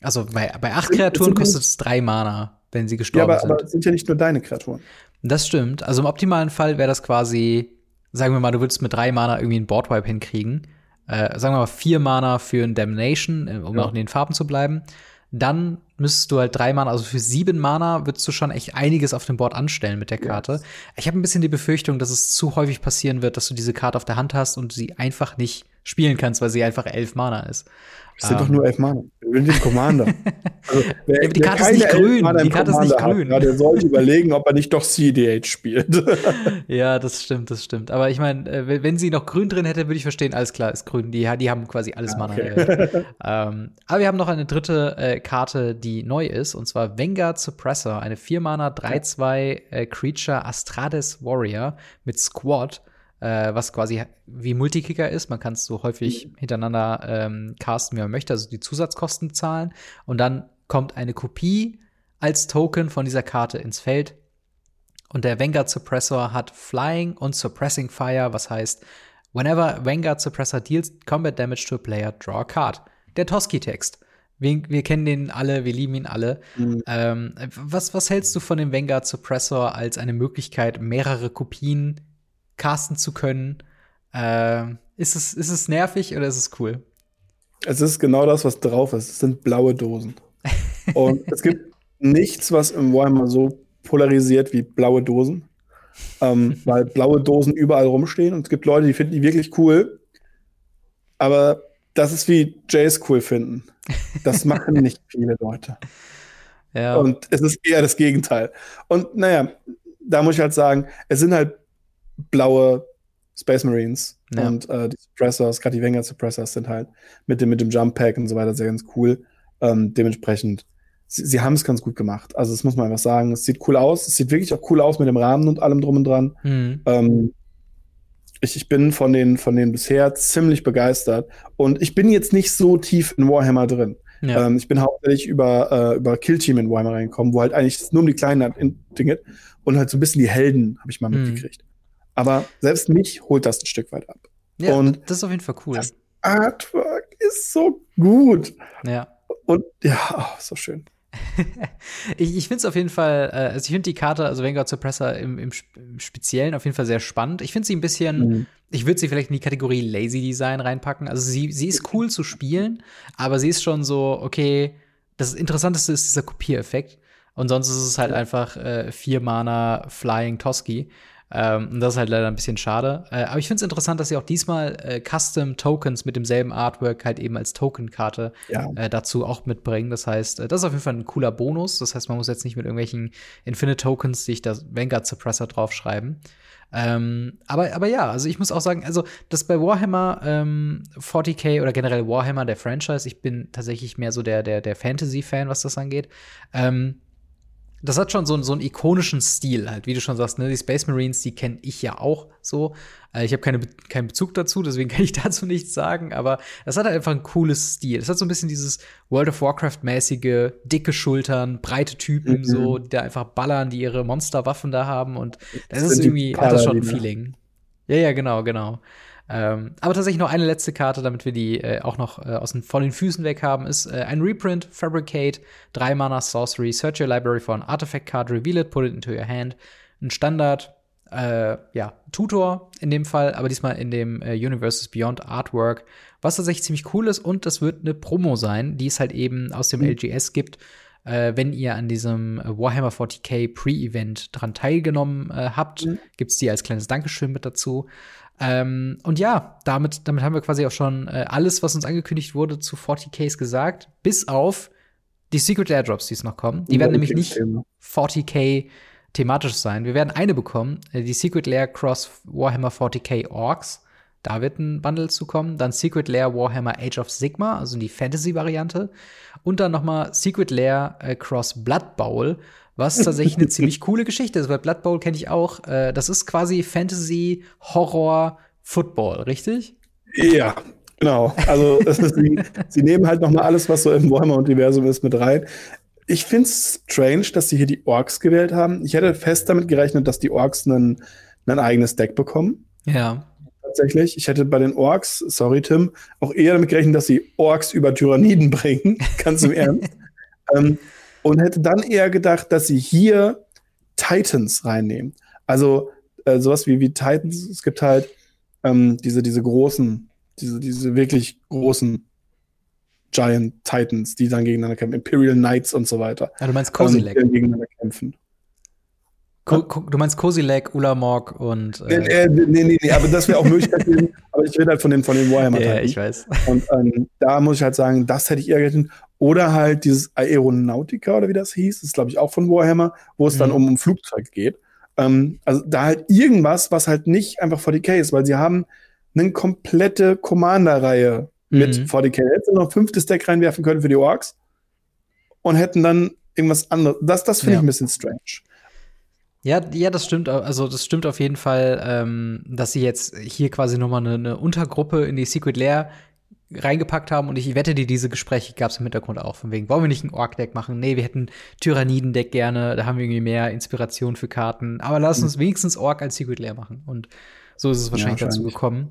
also bei, bei acht Kreaturen kostet es drei Mana, wenn sie gestorben ja, aber, sind. Aber es sind ja nicht nur deine Kreaturen. Das stimmt. Also im optimalen Fall wäre das quasi, sagen wir mal, du würdest mit drei Mana irgendwie einen Boardwipe hinkriegen. Äh, sagen wir mal vier Mana für ein Damnation, äh, um ja. auch in den Farben zu bleiben. Dann müsstest du halt drei Mana, also für sieben Mana würdest du schon echt einiges auf dem Board anstellen mit der Karte. Yes. Ich habe ein bisschen die Befürchtung, dass es zu häufig passieren wird, dass du diese Karte auf der Hand hast und sie einfach nicht spielen kannst, weil sie einfach elf Mana ist. Das sind um, doch nur elf Mana. Wir sind den Commander. Also, wer, ja, die Karte ist nicht grün. Die Karte ist nicht grün. Hat, der sollte überlegen, ob er nicht doch CDH spielt. ja, das stimmt, das stimmt. Aber ich meine, äh, wenn sie noch grün drin hätte, würde ich verstehen, alles klar, ist grün. Die, die haben quasi alles ah, Mana. Okay. ähm, aber wir haben noch eine dritte äh, Karte, die neu ist, und zwar Vanguard Suppressor, eine 4-Mana 3-2 äh, Creature Astrades Warrior mit Squad äh, was quasi wie Multikicker ist. Man kann es so häufig mhm. hintereinander ähm, casten, wie man möchte, also die Zusatzkosten zahlen. Und dann kommt eine Kopie als Token von dieser Karte ins Feld. Und der Vanguard Suppressor hat Flying und Suppressing Fire, was heißt, whenever Vanguard Suppressor deals combat damage to a player, draw a card. Der Toski-Text. Wir, wir, kennen den alle, wir lieben ihn alle. Mhm. Ähm, was, was hältst du von dem Vanguard Suppressor als eine Möglichkeit, mehrere Kopien casten zu können. Äh, ist, es, ist es nervig oder ist es cool? Es ist genau das, was drauf ist. Es sind blaue Dosen. Und es gibt nichts, was im Warhammer so polarisiert wie blaue Dosen. Ähm, weil blaue Dosen überall rumstehen und es gibt Leute, die finden die wirklich cool. Aber das ist wie Jays cool finden. Das machen nicht viele Leute. Ja. Und es ist eher das Gegenteil. Und naja, da muss ich halt sagen, es sind halt blaue Space Marines. Ja. Und äh, die Suppressors, gerade die Wenger Suppressors, sind halt mit dem, mit dem Jump Pack und so weiter sehr ganz cool. Ähm, dementsprechend, sie, sie haben es ganz gut gemacht. Also, das muss man einfach sagen. Es sieht cool aus. Es sieht wirklich auch cool aus mit dem Rahmen und allem drum und dran. Mhm. Ähm, ich, ich bin von den, von den bisher ziemlich begeistert. Und ich bin jetzt nicht so tief in Warhammer drin. Ja. Ähm, ich bin hauptsächlich über, äh, über Kill Team in Warhammer reingekommen, wo halt eigentlich nur um die Kleinen Dinge und halt so ein bisschen die Helden habe ich mal mhm. mitgekriegt. Aber selbst mich holt das ein Stück weit ab. Ja, und das ist auf jeden Fall cool. Das Artwork ist so gut. Ja. Und ja, oh, so schön. ich ich finde es auf jeden Fall, äh, also ich finde die Karte, also Vanguard Suppressor im, im, im, Speziellen auf jeden Fall sehr spannend. Ich finde sie ein bisschen, mhm. ich würde sie vielleicht in die Kategorie Lazy Design reinpacken. Also sie, sie ist cool zu spielen, aber sie ist schon so, okay, das Interessanteste ist dieser Kopiereffekt. Und sonst ist es halt einfach äh, vier Mana Flying Toski. Ähm, und das ist halt leider ein bisschen schade. Äh, aber ich finde es interessant, dass sie auch diesmal äh, Custom Tokens mit demselben Artwork halt eben als Tokenkarte ja. äh, dazu auch mitbringen. Das heißt, äh, das ist auf jeden Fall ein cooler Bonus. Das heißt, man muss jetzt nicht mit irgendwelchen Infinite Tokens sich das Vanguard Suppressor draufschreiben. Ähm, aber, aber ja, also ich muss auch sagen, also das bei Warhammer ähm, 40k oder generell Warhammer, der Franchise, ich bin tatsächlich mehr so der, der, der Fantasy-Fan, was das angeht. Ähm, das hat schon so, so einen ikonischen Stil halt, wie du schon sagst, ne? Die Space Marines, die kenne ich ja auch so. Äh, ich habe keine, keinen Bezug dazu, deswegen kann ich dazu nichts sagen, aber das hat halt einfach ein cooles Stil. Es hat so ein bisschen dieses World of Warcraft-mäßige, dicke Schultern, breite Typen, mhm. so, die einfach ballern, die ihre Monsterwaffen da haben und das, das ist irgendwie, hat das schon ein Feeling. Ja, ja, genau, genau. Ähm, aber tatsächlich noch eine letzte Karte, damit wir die äh, auch noch äh, aus den, von den Füßen weg haben, ist äh, ein Reprint, Fabricate, 3 Mana Sorcery, Search your Library for an Artifact Card, reveal it, put it into your hand. Ein Standard, äh, ja, Tutor in dem Fall, aber diesmal in dem äh, Universes Beyond Artwork, was tatsächlich ziemlich cool ist und das wird eine Promo sein, die es halt eben aus dem mhm. LGS gibt. Äh, wenn ihr an diesem Warhammer 40k Pre-Event dran teilgenommen äh, habt, mhm. gibt's die als kleines Dankeschön mit dazu. Ähm, und ja, damit, damit haben wir quasi auch schon äh, alles, was uns angekündigt wurde, zu 40Ks gesagt, bis auf die Secret Airdrops, die es noch kommen. Die ja, werden nämlich nicht 40k thematisch sein. Wir werden eine bekommen, äh, die Secret Lair Cross Warhammer 40k Orks. Da wird ein Bundle zu kommen. Dann Secret Lair Warhammer Age of Sigma, also die Fantasy-Variante. Und dann noch mal Secret Lair äh, Cross Blood Bowl, was tatsächlich eine ziemlich coole Geschichte ist, weil Blood Bowl kenne ich auch. Äh, das ist quasi Fantasy, Horror, Football, richtig? Ja, genau. Also sie, sie, nehmen halt noch mal alles, was so im Warhammer-Universum ist, mit rein. Ich finde es strange, dass sie hier die Orks gewählt haben. Ich hätte fest damit gerechnet, dass die Orks ein eigenes Deck bekommen. Ja. Tatsächlich. Ich hätte bei den Orks, sorry Tim, auch eher damit gerechnet, dass sie Orks über Tyranniden bringen. Ganz im Ernst. ähm, und hätte dann eher gedacht, dass sie hier Titans reinnehmen. Also äh, sowas wie, wie Titans. Es gibt halt ähm, diese, diese großen, diese, diese wirklich großen Giant Titans, die dann gegeneinander kämpfen. Imperial Knights und so weiter. Ja, du meinst Kozilek. Ähm, gegeneinander kämpfen. Ko du meinst Kozilek, Ulamog und. Äh nee, äh, nee, nee, nee, aber das wäre auch möglich gewesen. aber ich rede halt von den, von den Warhammer. Ja, ich weiß. Und ähm, da muss ich halt sagen, das hätte ich eher gerechnet. Oder halt dieses Aeronautica oder wie das hieß, das ist glaube ich auch von Warhammer, wo es mhm. dann um, um Flugzeug geht. Ähm, also da halt irgendwas, was halt nicht einfach 40k ist, weil sie haben eine komplette Commander-Reihe mit mhm. 40k. Hätten sie noch ein fünftes Deck reinwerfen können für die Orks und hätten dann irgendwas anderes. Das, das finde ja. ich ein bisschen strange. Ja, ja, das stimmt. Also das stimmt auf jeden Fall, ähm, dass sie jetzt hier quasi noch mal eine, eine Untergruppe in die Secret Lair reingepackt haben und ich wette dir, diese Gespräche gab es im Hintergrund auch. Von wegen, wollen wir nicht ein Ork-Deck machen? Nee, wir hätten Tyranniden-Deck gerne, da haben wir irgendwie mehr Inspiration für Karten. Aber lass uns mhm. wenigstens Ork als Secret Lair machen. Und so ist es wahrscheinlich, ja, wahrscheinlich. dazu gekommen.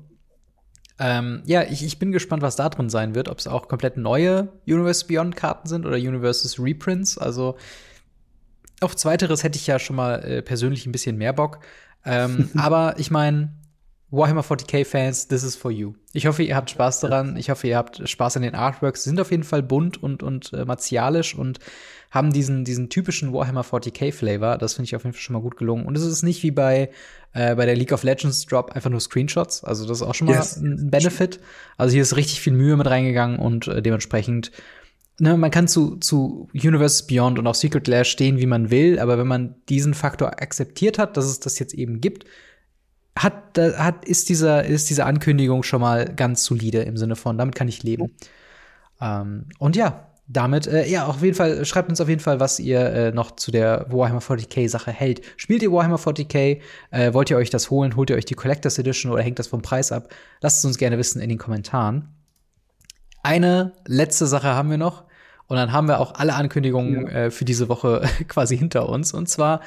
Ähm, ja, ich, ich bin gespannt, was da drin sein wird. Ob es auch komplett neue Universe Beyond Karten sind oder Universes Reprints. Also auf Zweiteres hätte ich ja schon mal äh, persönlich ein bisschen mehr Bock. Ähm, aber ich meine, Warhammer 40k-Fans, this is for you. Ich hoffe, ihr habt Spaß daran. Ich hoffe, ihr habt Spaß an den Artworks. Sie sind auf jeden Fall bunt und, und äh, martialisch und haben diesen, diesen typischen Warhammer 40k-Flavor. Das finde ich auf jeden Fall schon mal gut gelungen. Und es ist nicht wie bei, äh, bei der League of Legends Drop einfach nur Screenshots. Also, das ist auch schon mal yes. ein Benefit. Also, hier ist richtig viel Mühe mit reingegangen und äh, dementsprechend Ne, man kann zu, zu Universe Beyond und auch Secret Lair stehen, wie man will, aber wenn man diesen Faktor akzeptiert hat, dass es das jetzt eben gibt, hat, hat, ist, dieser, ist diese Ankündigung schon mal ganz solide im Sinne von, damit kann ich leben. Ähm, und ja, damit, äh, ja, auf jeden Fall, schreibt uns auf jeden Fall, was ihr äh, noch zu der Warhammer 40k-Sache hält. Spielt ihr Warhammer 40k? Äh, wollt ihr euch das holen? Holt ihr euch die Collectors Edition oder hängt das vom Preis ab? Lasst es uns gerne wissen in den Kommentaren. Eine letzte Sache haben wir noch. Und dann haben wir auch alle Ankündigungen ja. äh, für diese Woche quasi hinter uns. Und zwar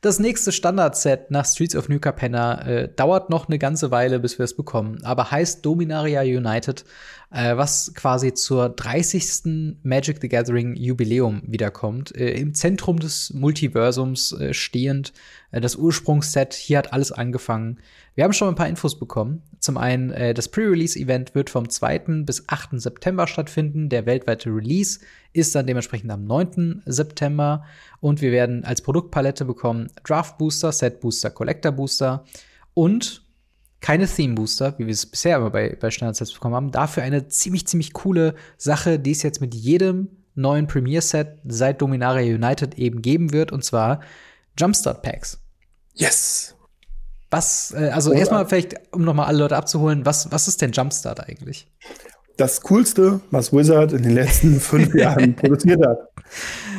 das nächste Standard-Set nach Streets of New Capenna äh, dauert noch eine ganze Weile, bis wir es bekommen, aber heißt Dominaria United, äh, was quasi zur 30. Magic the Gathering Jubiläum wiederkommt. Äh, Im Zentrum des Multiversums äh, stehend, äh, das Ursprungsset, hier hat alles angefangen. Wir haben schon ein paar Infos bekommen. Zum einen, äh, das Pre-Release-Event wird vom 2. bis 8. September stattfinden. Der weltweite Release ist dann dementsprechend am 9. September. Und wir werden als Produktpalette bekommen Draft Booster, Set Booster, Collector Booster und keine Theme Booster, wie wir es bisher immer bei, bei Standard-Sets bekommen haben. Dafür eine ziemlich, ziemlich coole Sache, die es jetzt mit jedem neuen Premier-Set seit Dominaria United eben geben wird, und zwar Jumpstart Packs. Yes! Was, äh, also erstmal vielleicht, um nochmal alle Leute abzuholen, was, was ist denn Jumpstart eigentlich? Das Coolste, was Wizard in den letzten fünf Jahren produziert hat.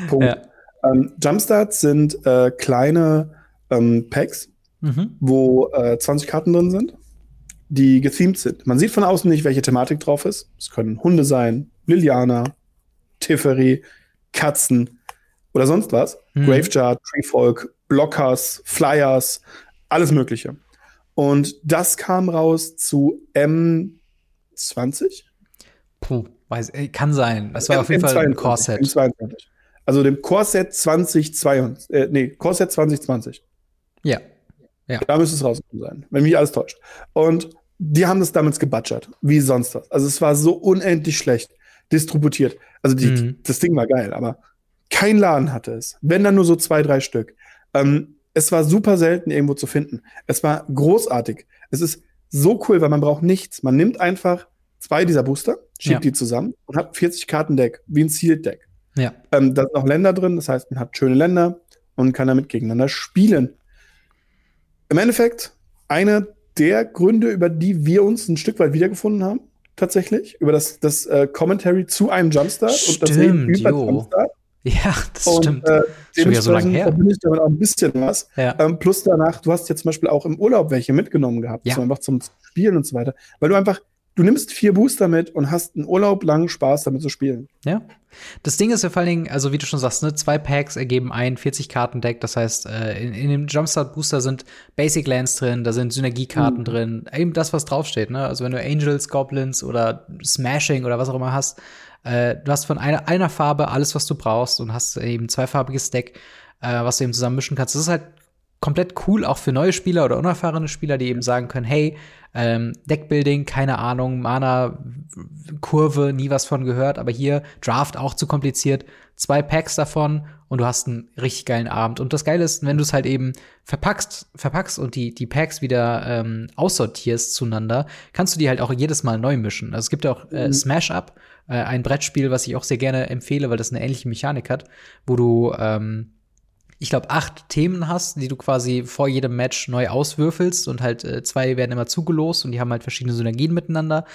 Punkt. Ja. Ähm, Jumpstarts sind äh, kleine ähm, Packs, mhm. wo äh, 20 Karten drin sind, die gethemed sind. Man sieht von außen nicht, welche Thematik drauf ist. Es können Hunde sein, Liliana, Tiferi, Katzen oder sonst was. Mhm. Gravejar, Treefolk, Blockers, Flyers, alles Mögliche. Und das kam raus zu M20. Puh, weiß, kann sein. Das war M auf jeden M22, Fall ein Core-Set. M22. Also dem Core-Set 2022, äh, nee, Core-Set 2020. Ja. Ja. Da müsste es rausgekommen sein, wenn mich alles täuscht. Und die haben das damals gebudgert, wie sonst was. Also es war so unendlich schlecht distributiert. Also die, mhm. das Ding war geil, aber kein Laden hatte es. Wenn dann nur so zwei, drei Stück. Ähm, es war super selten irgendwo zu finden. Es war großartig. Es ist so cool, weil man braucht nichts. Man nimmt einfach zwei dieser Booster, schiebt ja. die zusammen und hat 40 Karten Deck, wie ein Sealed Deck. Ja. Ähm, da sind noch Länder drin, das heißt, man hat schöne Länder und kann damit gegeneinander spielen. Im Endeffekt eine der Gründe, über die wir uns ein Stück weit wiedergefunden haben, tatsächlich. Über das, das äh, Commentary zu einem Jumpstart stimmt, und das Reden über jo. Jumpstart. Ja, das und, stimmt. Äh, Schon wieder so lange her. verbinde ich damit auch ein bisschen was. Ja. Ähm, plus danach, du hast jetzt zum Beispiel auch im Urlaub welche mitgenommen gehabt, ja. so einfach zum Spielen und so weiter. Weil du einfach du nimmst vier Booster mit und hast einen Urlaub lang Spaß damit zu spielen. Ja. Das Ding ist ja vor allen Dingen, also wie du schon sagst, ne, zwei Packs ergeben ein 40-Karten-Deck. Das heißt, äh, in, in, dem Jumpstart-Booster sind Basic Lands drin, da sind Synergiekarten mhm. drin, eben das, was draufsteht. Ne? Also wenn du Angels, Goblins oder Smashing oder was auch immer hast, äh, du hast von einer, einer Farbe alles, was du brauchst und hast eben zweifarbiges Deck, äh, was du eben zusammenmischen kannst. Das ist halt komplett cool, auch für neue Spieler oder unerfahrene Spieler, die eben sagen können, hey, ähm, Deckbuilding, keine Ahnung, Mana-Kurve, nie was von gehört, aber hier Draft auch zu kompliziert. Zwei Packs davon und du hast einen richtig geilen Abend. Und das Geile ist, wenn du es halt eben verpackst, verpackst und die, die Packs wieder ähm, aussortierst zueinander, kannst du die halt auch jedes Mal neu mischen. Also es gibt auch äh, mhm. Smash Up, äh, ein Brettspiel, was ich auch sehr gerne empfehle, weil das eine ähnliche Mechanik hat, wo du ähm, ich glaube, acht Themen hast, die du quasi vor jedem Match neu auswürfelst und halt äh, zwei werden immer zugelost und die haben halt verschiedene Synergien miteinander.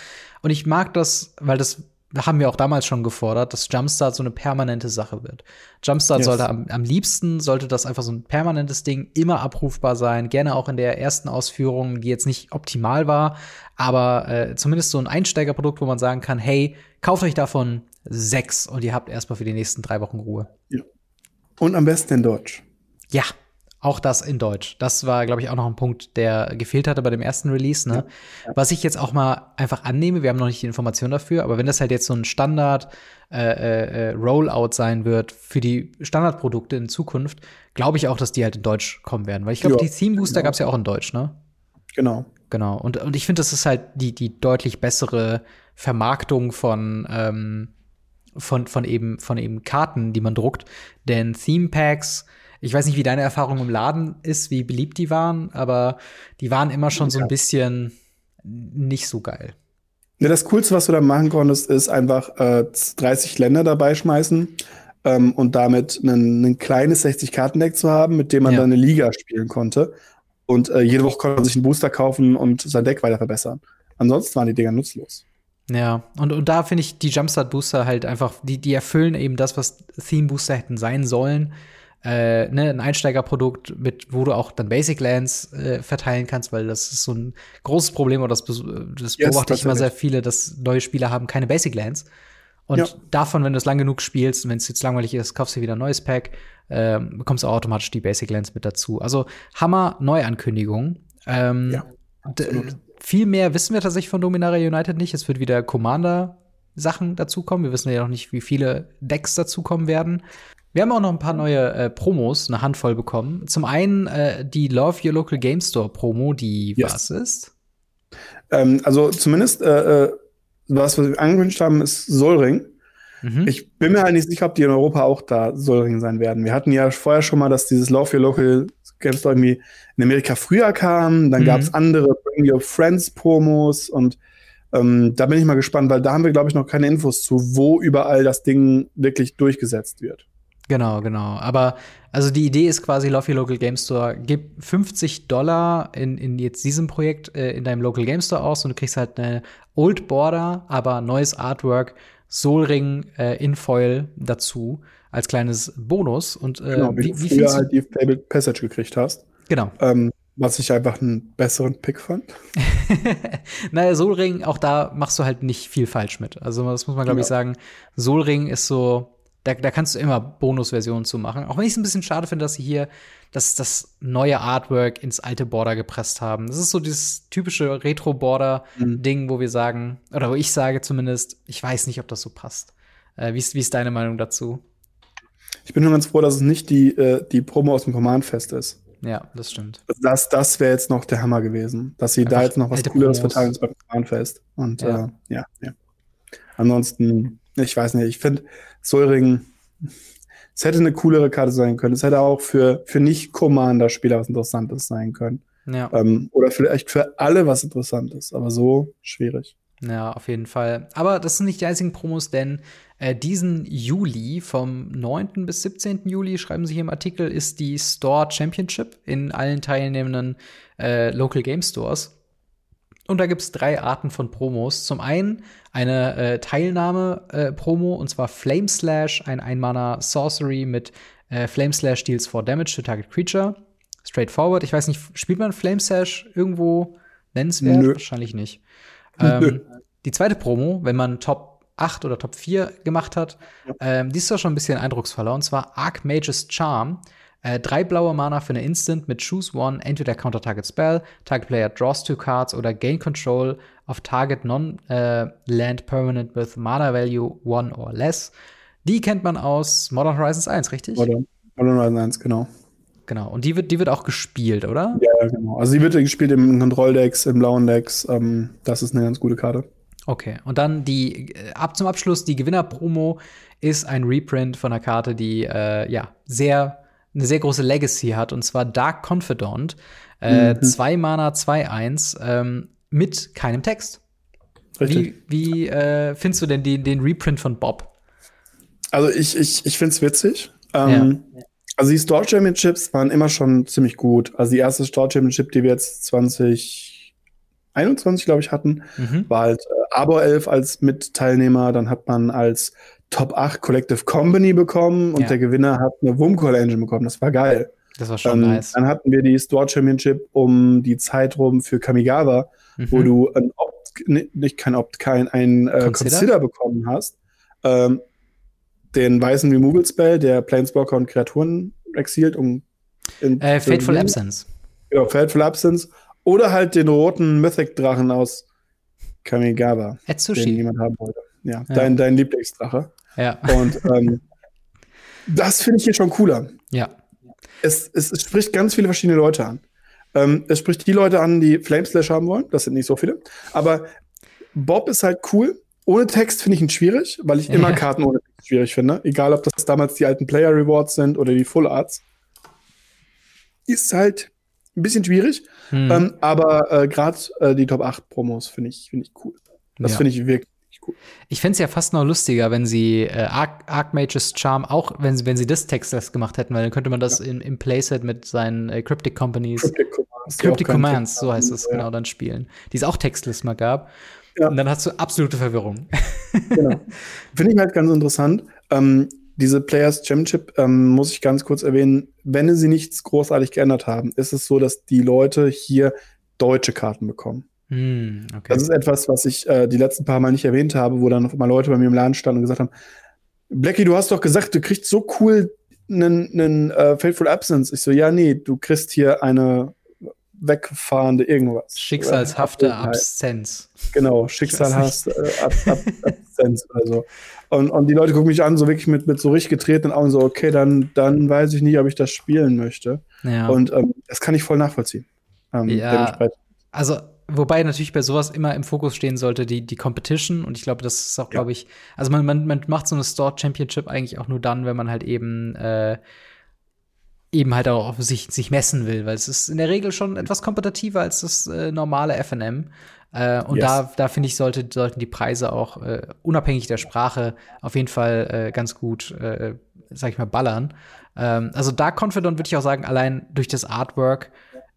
Und ich mag das, weil das haben wir auch damals schon gefordert, dass Jumpstart so eine permanente Sache wird. Jumpstart yes. sollte am, am liebsten, sollte das einfach so ein permanentes Ding, immer abrufbar sein, gerne auch in der ersten Ausführung, die jetzt nicht optimal war, aber äh, zumindest so ein Einsteigerprodukt, wo man sagen kann, hey, kauft euch davon sechs und ihr habt erstmal für die nächsten drei Wochen Ruhe. Ja. Und am besten in Deutsch. Ja, auch das in Deutsch. Das war, glaube ich, auch noch ein Punkt, der gefehlt hatte bei dem ersten Release. Ne? Ja. Was ich jetzt auch mal einfach annehme, wir haben noch nicht die Information dafür, aber wenn das halt jetzt so ein Standard äh, äh, äh Rollout sein wird für die Standardprodukte in Zukunft, glaube ich auch, dass die halt in Deutsch kommen werden. Weil ich glaube, die Theme Booster genau. gab es ja auch in Deutsch, ne? Genau. Genau. Und, und ich finde, das ist halt die, die deutlich bessere Vermarktung von ähm, von, von, eben, von eben Karten, die man druckt. Denn Theme Packs, ich weiß nicht, wie deine Erfahrung im Laden ist, wie beliebt die waren, aber die waren immer schon so ein bisschen nicht so geil. Ja, das Coolste, was du da machen konntest, ist einfach äh, 30 Länder dabei schmeißen ähm, und damit ein kleines 60-Karten-Deck zu haben, mit dem man ja. dann eine Liga spielen konnte. Und äh, jede Woche konnte man sich einen Booster kaufen und sein Deck weiter verbessern. Ansonsten waren die Dinger nutzlos. Ja, und, und da finde ich die Jumpstart Booster halt einfach, die, die erfüllen eben das, was Theme Booster hätten sein sollen. Äh, ne, ein Einsteigerprodukt, mit, wo du auch dann Basic Lands äh, verteilen kannst, weil das ist so ein großes Problem, oder das, das yes, beobachte ich immer sehr viele, dass neue Spieler haben keine Basic Lands. Und ja. davon, wenn du es lang genug spielst, wenn es jetzt langweilig ist, kaufst du wieder ein neues Pack, äh, bekommst du automatisch die Basic Lands mit dazu. Also Hammer Neuankündigung. Ähm, ja, viel mehr wissen wir tatsächlich von Dominaria United nicht. Es wird wieder Commander-Sachen dazukommen. Wir wissen ja noch nicht, wie viele Decks dazukommen werden. Wir haben auch noch ein paar neue äh, Promos, eine Handvoll bekommen. Zum einen äh, die Love Your Local Game Store Promo, die yes. was ist? Ähm, also zumindest äh, äh was, wir angekündigt haben, ist Solring. Mhm. Ich bin mir halt nicht sicher, ob die in Europa auch da Solring sein werden. Wir hatten ja vorher schon mal, dass dieses Love Your Local Game Store irgendwie in Amerika früher kam. Dann mhm. gab es andere Bring Your Friends Promos und ähm, da bin ich mal gespannt, weil da haben wir, glaube ich, noch keine Infos zu, wo überall das Ding wirklich durchgesetzt wird. Genau, genau. Aber also die Idee ist quasi, Love Your Local Game Store, gib 50 Dollar in, in jetzt diesem Projekt äh, in deinem Local Game Store aus und du kriegst halt eine Old Border, aber neues Artwork, Soul Ring äh, in Foil dazu als kleines Bonus. Und äh, genau, wie, wie, wie du früher halt die Fabled Passage gekriegt hast. Genau. Ähm, was ich einfach einen besseren Pick fand. naja, Solring, auch da machst du halt nicht viel falsch mit. Also, das muss man, glaube ja. ich, sagen. Solring ist so, da, da kannst du immer Bonusversionen zu machen. Auch wenn ich es ein bisschen schade finde, dass sie hier das, das neue Artwork ins alte Border gepresst haben. Das ist so dieses typische Retro-Border-Ding, mhm. wo wir sagen, oder wo ich sage zumindest, ich weiß nicht, ob das so passt. Äh, wie, ist, wie ist deine Meinung dazu? Ich bin nur ganz froh, dass es nicht die, äh, die Promo aus dem Command-Fest ist. Ja, das stimmt. Das, das wäre jetzt noch der Hammer gewesen, dass sie Einfach da jetzt noch was Cooleres verteilen beim Bahnfest. Und ja. Äh, ja, ja. Ansonsten, ich weiß nicht, ich finde Solring, es hätte eine coolere Karte sein können. Es hätte auch für, für Nicht-Commander-Spieler was Interessantes sein können. Ja. Ähm, oder vielleicht für alle was Interessantes, aber so schwierig. Ja, auf jeden Fall. Aber das sind nicht die einzigen Promos, denn äh, diesen Juli, vom 9. bis 17. Juli, schreiben sie hier im Artikel, ist die Store Championship in allen teilnehmenden äh, Local Game Stores. Und da gibt es drei Arten von Promos. Zum einen eine äh, Teilnahme-Promo, äh, und zwar Flame Slash, ein Einmaner Sorcery mit äh, Flame Slash deals 4 Damage to Target Creature. Straightforward. Ich weiß nicht, spielt man Flame Slash irgendwo nennenswert? Nö. Wahrscheinlich nicht. Ähm, die zweite Promo, wenn man Top 8 oder Top 4 gemacht hat, ja. ähm, die ist doch schon ein bisschen eindrucksvoller. Und zwar Archmage's Charm. Äh, drei blaue Mana für eine Instant mit Choose One, entweder Counter Target Spell, Target Player draws two cards oder Gain Control of Target Non-Land äh, Permanent with Mana Value one or less. Die kennt man aus Modern Horizons 1, richtig? Modern, Modern Horizons 1, genau. Genau. Und die wird, die wird auch gespielt, oder? Ja, genau. Also die wird gespielt im Kontrolldecks, im blauen Decks. Ähm, das ist eine ganz gute Karte. Okay. Und dann die, äh, ab zum Abschluss, die Gewinner-Promo ist ein Reprint von einer Karte, die äh, ja sehr eine sehr große Legacy hat, und zwar Dark Confidant. Äh, mhm. Zwei Mana, 2-1, ähm, mit keinem Text. Richtig. Wie, wie äh, findest du denn die, den Reprint von Bob? Also ich, ich, ich finde es witzig. Ähm, ja. Also die Store Championships waren immer schon ziemlich gut. Also die erste Store Championship, die wir jetzt 2021, glaube ich, hatten, mhm. war halt äh, Arbor 11 als Mitteilnehmer. Dann hat man als Top 8 Collective Company bekommen und ja. der Gewinner hat eine Wumcall Engine bekommen. Das war geil. Das war schon ähm, nice. Dann hatten wir die Store Championship um die Zeit rum für Kamigawa, mhm. wo du ein Opt, nicht kein Opt, kein ein äh, Consider? Consider? bekommen hast. Ähm, den weißen Removal Spell, der Planeswalker und Kreaturen exilt, um äh, Fateful Absence. Genau, Fateful Absence. Oder halt den roten Mythic Drachen aus Kamigawa, Etsushi. den niemand haben wollte. Ja, ja. Dein, dein Lieblingsdrache. Ja. Und ähm, das finde ich hier schon cooler. Ja. Es, es, es, spricht ganz viele verschiedene Leute an. Ähm, es spricht die Leute an, die Flameslash haben wollen. Das sind nicht so viele. Aber Bob ist halt cool. Ohne Text finde ich ihn schwierig, weil ich ja. immer Karten ohne Text schwierig finde. Egal, ob das damals die alten Player Rewards sind oder die Full Arts. Ist halt ein bisschen schwierig. Hm. Ähm, aber äh, gerade äh, die Top 8 Promos finde ich, find ich cool. Das ja. finde ich wirklich cool. Ich fände es ja fast noch lustiger, wenn sie äh, Arc Archmage's Charm auch, wenn sie, wenn sie das Textless gemacht hätten, weil dann könnte man das ja. im, im Playset mit seinen äh, Cryptic Companies. Cryptic Commands, Cryptic Commands so heißt es ja. genau, dann spielen. Die es auch textless mal gab. Ja. Und dann hast du absolute Verwirrung. Genau. Finde ich halt ganz interessant. Ähm, diese Players Championship ähm, muss ich ganz kurz erwähnen, wenn sie nichts großartig geändert haben, ist es so, dass die Leute hier deutsche Karten bekommen. Hm, okay. Das ist etwas, was ich äh, die letzten paar Mal nicht erwähnt habe, wo dann mal Leute bei mir im Laden standen und gesagt haben, Blackie, du hast doch gesagt, du kriegst so cool einen, uh, Faithful Absence. Ich so, ja, nee, du kriegst hier eine wegfahrende irgendwas. Schicksalshafte Absenz. Genau, schicksalhafte äh, Ab Ab Absenz oder so. Und, und die Leute gucken mich an, so wirklich mit, mit so richtig getretenen Augen, so, okay, dann, dann weiß ich nicht, ob ich das spielen möchte. Ja. Und ähm, das kann ich voll nachvollziehen. Ähm, ja, also Wobei natürlich bei sowas immer im Fokus stehen sollte, die, die Competition. Und ich glaube, das ist auch, ja. glaube ich, also man, man, man macht so eine Store Championship eigentlich auch nur dann, wenn man halt eben äh, eben halt auch sich, sich messen will, weil es ist in der Regel schon etwas kompetitiver als das äh, normale FNM. Äh, und yes. da, da finde ich, sollte, sollten die Preise auch äh, unabhängig der Sprache auf jeden Fall äh, ganz gut, äh, sag ich mal, ballern. Ähm, also da Confident würde ich auch sagen, allein durch das Artwork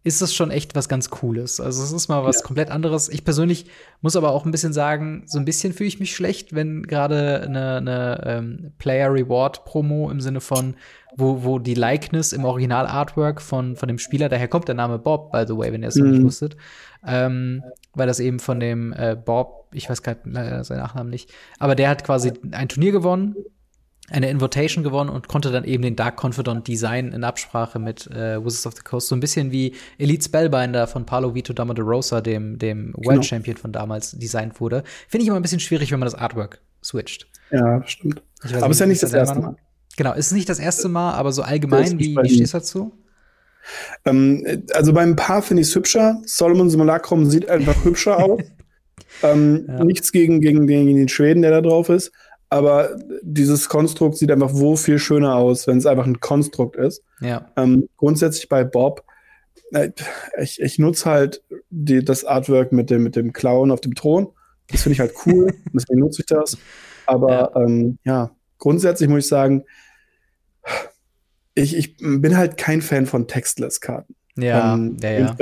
ist das schon echt was ganz Cooles. Also es ist mal was ja. komplett anderes. Ich persönlich muss aber auch ein bisschen sagen, so ein bisschen fühle ich mich schlecht, wenn gerade eine, eine ähm, Player Reward Promo im Sinne von, wo, wo die Likeness im Original Artwork von, von dem Spieler, daher kommt der Name Bob, by the way, wenn ihr es mhm. nicht wusstet, ähm, weil das eben von dem äh, Bob, ich weiß gerade leider seinen Nachnamen nicht, aber der hat quasi ein Turnier gewonnen eine Invitation gewonnen und konnte dann eben den Dark Confidant Design in Absprache mit äh, Wizards of the Coast, so ein bisschen wie Elite Spellbinder von Paolo Vito Dama de Rosa, dem, dem World genau. Champion von damals, designt wurde. Finde ich immer ein bisschen schwierig, wenn man das Artwork switcht. Ja, stimmt. aber ist ja nicht das erste Mal. Genau, ist nicht das erste Mal, aber so allgemein, wie, wie stehst du dazu? Ähm, also beim Paar finde ich es hübscher. Solomon Simulacrum sieht einfach hübscher aus. ähm, ja. Nichts gegen, gegen, gegen den Schweden, der da drauf ist. Aber dieses Konstrukt sieht einfach wo viel schöner aus, wenn es einfach ein Konstrukt ist. Ja. Ähm, grundsätzlich bei Bob, äh, ich, ich nutze halt die, das Artwork mit dem, mit dem Clown auf dem Thron. Das finde ich halt cool, deswegen nutze ich das. Aber ja. Ähm, ja, grundsätzlich muss ich sagen, ich, ich bin halt kein Fan von Textless-Karten. Ja, ähm, ja, ja.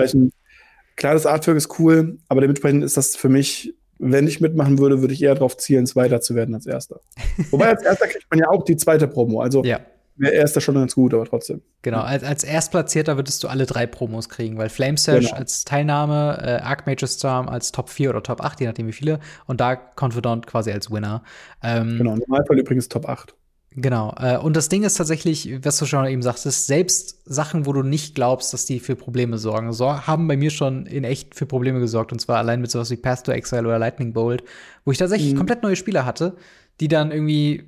Klar, das Artwork ist cool, aber dementsprechend ist das für mich, wenn ich mitmachen würde, würde ich eher darauf zielen, Zweiter zu werden als Erster. Wobei als Erster kriegt man ja auch die zweite Promo. Also ja. wäre Erster schon ganz gut, aber trotzdem. Genau, als, als Erstplatzierter würdest du alle drei Promos kriegen, weil Flame Sash genau. als Teilnahme, äh, Archmage Storm als Top 4 oder Top 8, je nachdem wie viele, und Dark Confidant quasi als Winner. Ähm, genau, im Normalfall übrigens Top 8. Genau. Äh, und das Ding ist tatsächlich, was du schon eben sagtest, selbst Sachen, wo du nicht glaubst, dass die für Probleme sorgen, so, haben bei mir schon in echt für Probleme gesorgt. Und zwar allein mit sowas wie Path to Exile oder Lightning Bolt, wo ich tatsächlich mhm. komplett neue Spieler hatte, die dann irgendwie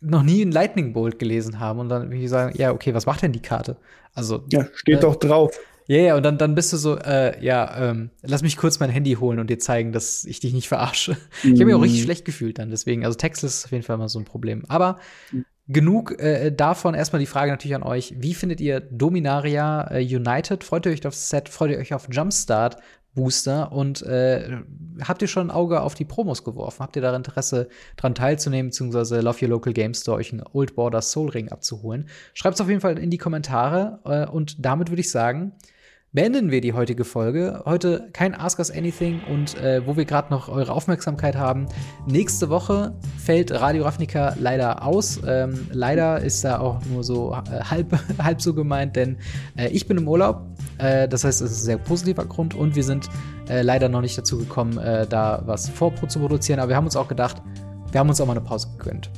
noch nie ein Lightning Bolt gelesen haben und dann irgendwie sagen, ja, okay, was macht denn die Karte? Also. Ja, steht äh, doch drauf. Ja, yeah, und dann, dann bist du so, äh, ja, ähm, lass mich kurz mein Handy holen und dir zeigen, dass ich dich nicht verarsche. Mm. Ich habe mich auch richtig mhm. schlecht gefühlt dann, deswegen, also Text ist auf jeden Fall mal so ein Problem. Aber mhm. genug äh, davon. Erstmal die Frage natürlich an euch. Wie findet ihr Dominaria äh, United? Freut ihr euch auf Set? Freut ihr euch auf Jumpstart? Booster und äh, habt ihr schon ein Auge auf die Promos geworfen? Habt ihr da Interesse dran teilzunehmen, beziehungsweise Love Your Local Game Store euch einen Old Border Soul Ring abzuholen? Schreibt es auf jeden Fall in die Kommentare äh, und damit würde ich sagen, beenden wir die heutige Folge. Heute kein Ask Us Anything und äh, wo wir gerade noch eure Aufmerksamkeit haben. Nächste Woche fällt Radio Ravnica leider aus. Ähm, leider ist da auch nur so äh, halb, halb so gemeint, denn äh, ich bin im Urlaub. Äh, das heißt, es ist ein sehr positiver Grund und wir sind äh, leider noch nicht dazu gekommen, äh, da was vorzuproduzieren. Aber wir haben uns auch gedacht, wir haben uns auch mal eine Pause gegönnt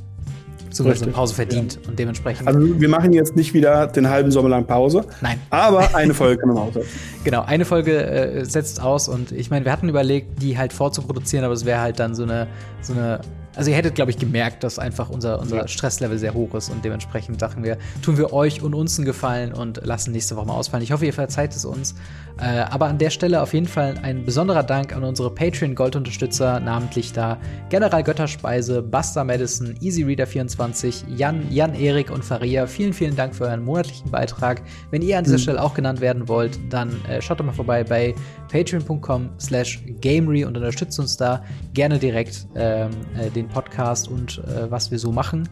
eine Pause verdient ja. und dementsprechend. Also wir machen jetzt nicht wieder den halben Sommer lang Pause. Nein. Aber eine Folge kann man aussetzen. Genau, eine Folge äh, setzt aus und ich meine, wir hatten überlegt, die halt vorzuproduzieren, aber es wäre halt dann so eine, so eine also ihr hättet, glaube ich, gemerkt, dass einfach unser, unser ja. Stresslevel sehr hoch ist und dementsprechend dachten wir, tun wir euch und uns einen Gefallen und lassen nächste Woche mal ausfallen. Ich hoffe, ihr verzeiht es uns. Äh, aber an der Stelle auf jeden Fall ein besonderer Dank an unsere Patreon-Gold-Unterstützer, namentlich da General Götterspeise, Buster Madison, EasyReader24, Jan, Jan Erik und Faria. Vielen, vielen Dank für euren monatlichen Beitrag. Wenn ihr an dieser mhm. Stelle auch genannt werden wollt, dann äh, schaut doch mal vorbei bei patreon.com slash gamery und unterstützt uns da gerne direkt ähm, äh, den Podcast und äh, was wir so machen.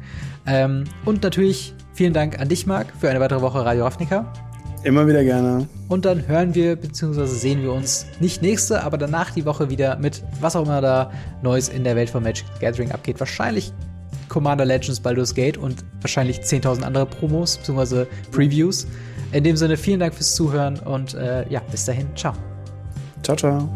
Ähm, und natürlich vielen Dank an dich, Marc, für eine weitere Woche Radio Ravnica. Immer wieder gerne. Und dann hören wir bzw. sehen wir uns nicht nächste, aber danach die Woche wieder mit was auch immer da Neues in der Welt von Magic Gathering abgeht. Wahrscheinlich Commander Legends Baldur's Gate und wahrscheinlich 10.000 andere Promos bzw. Previews. In dem Sinne vielen Dank fürs Zuhören und äh, ja, bis dahin. Ciao. Ciao, ciao.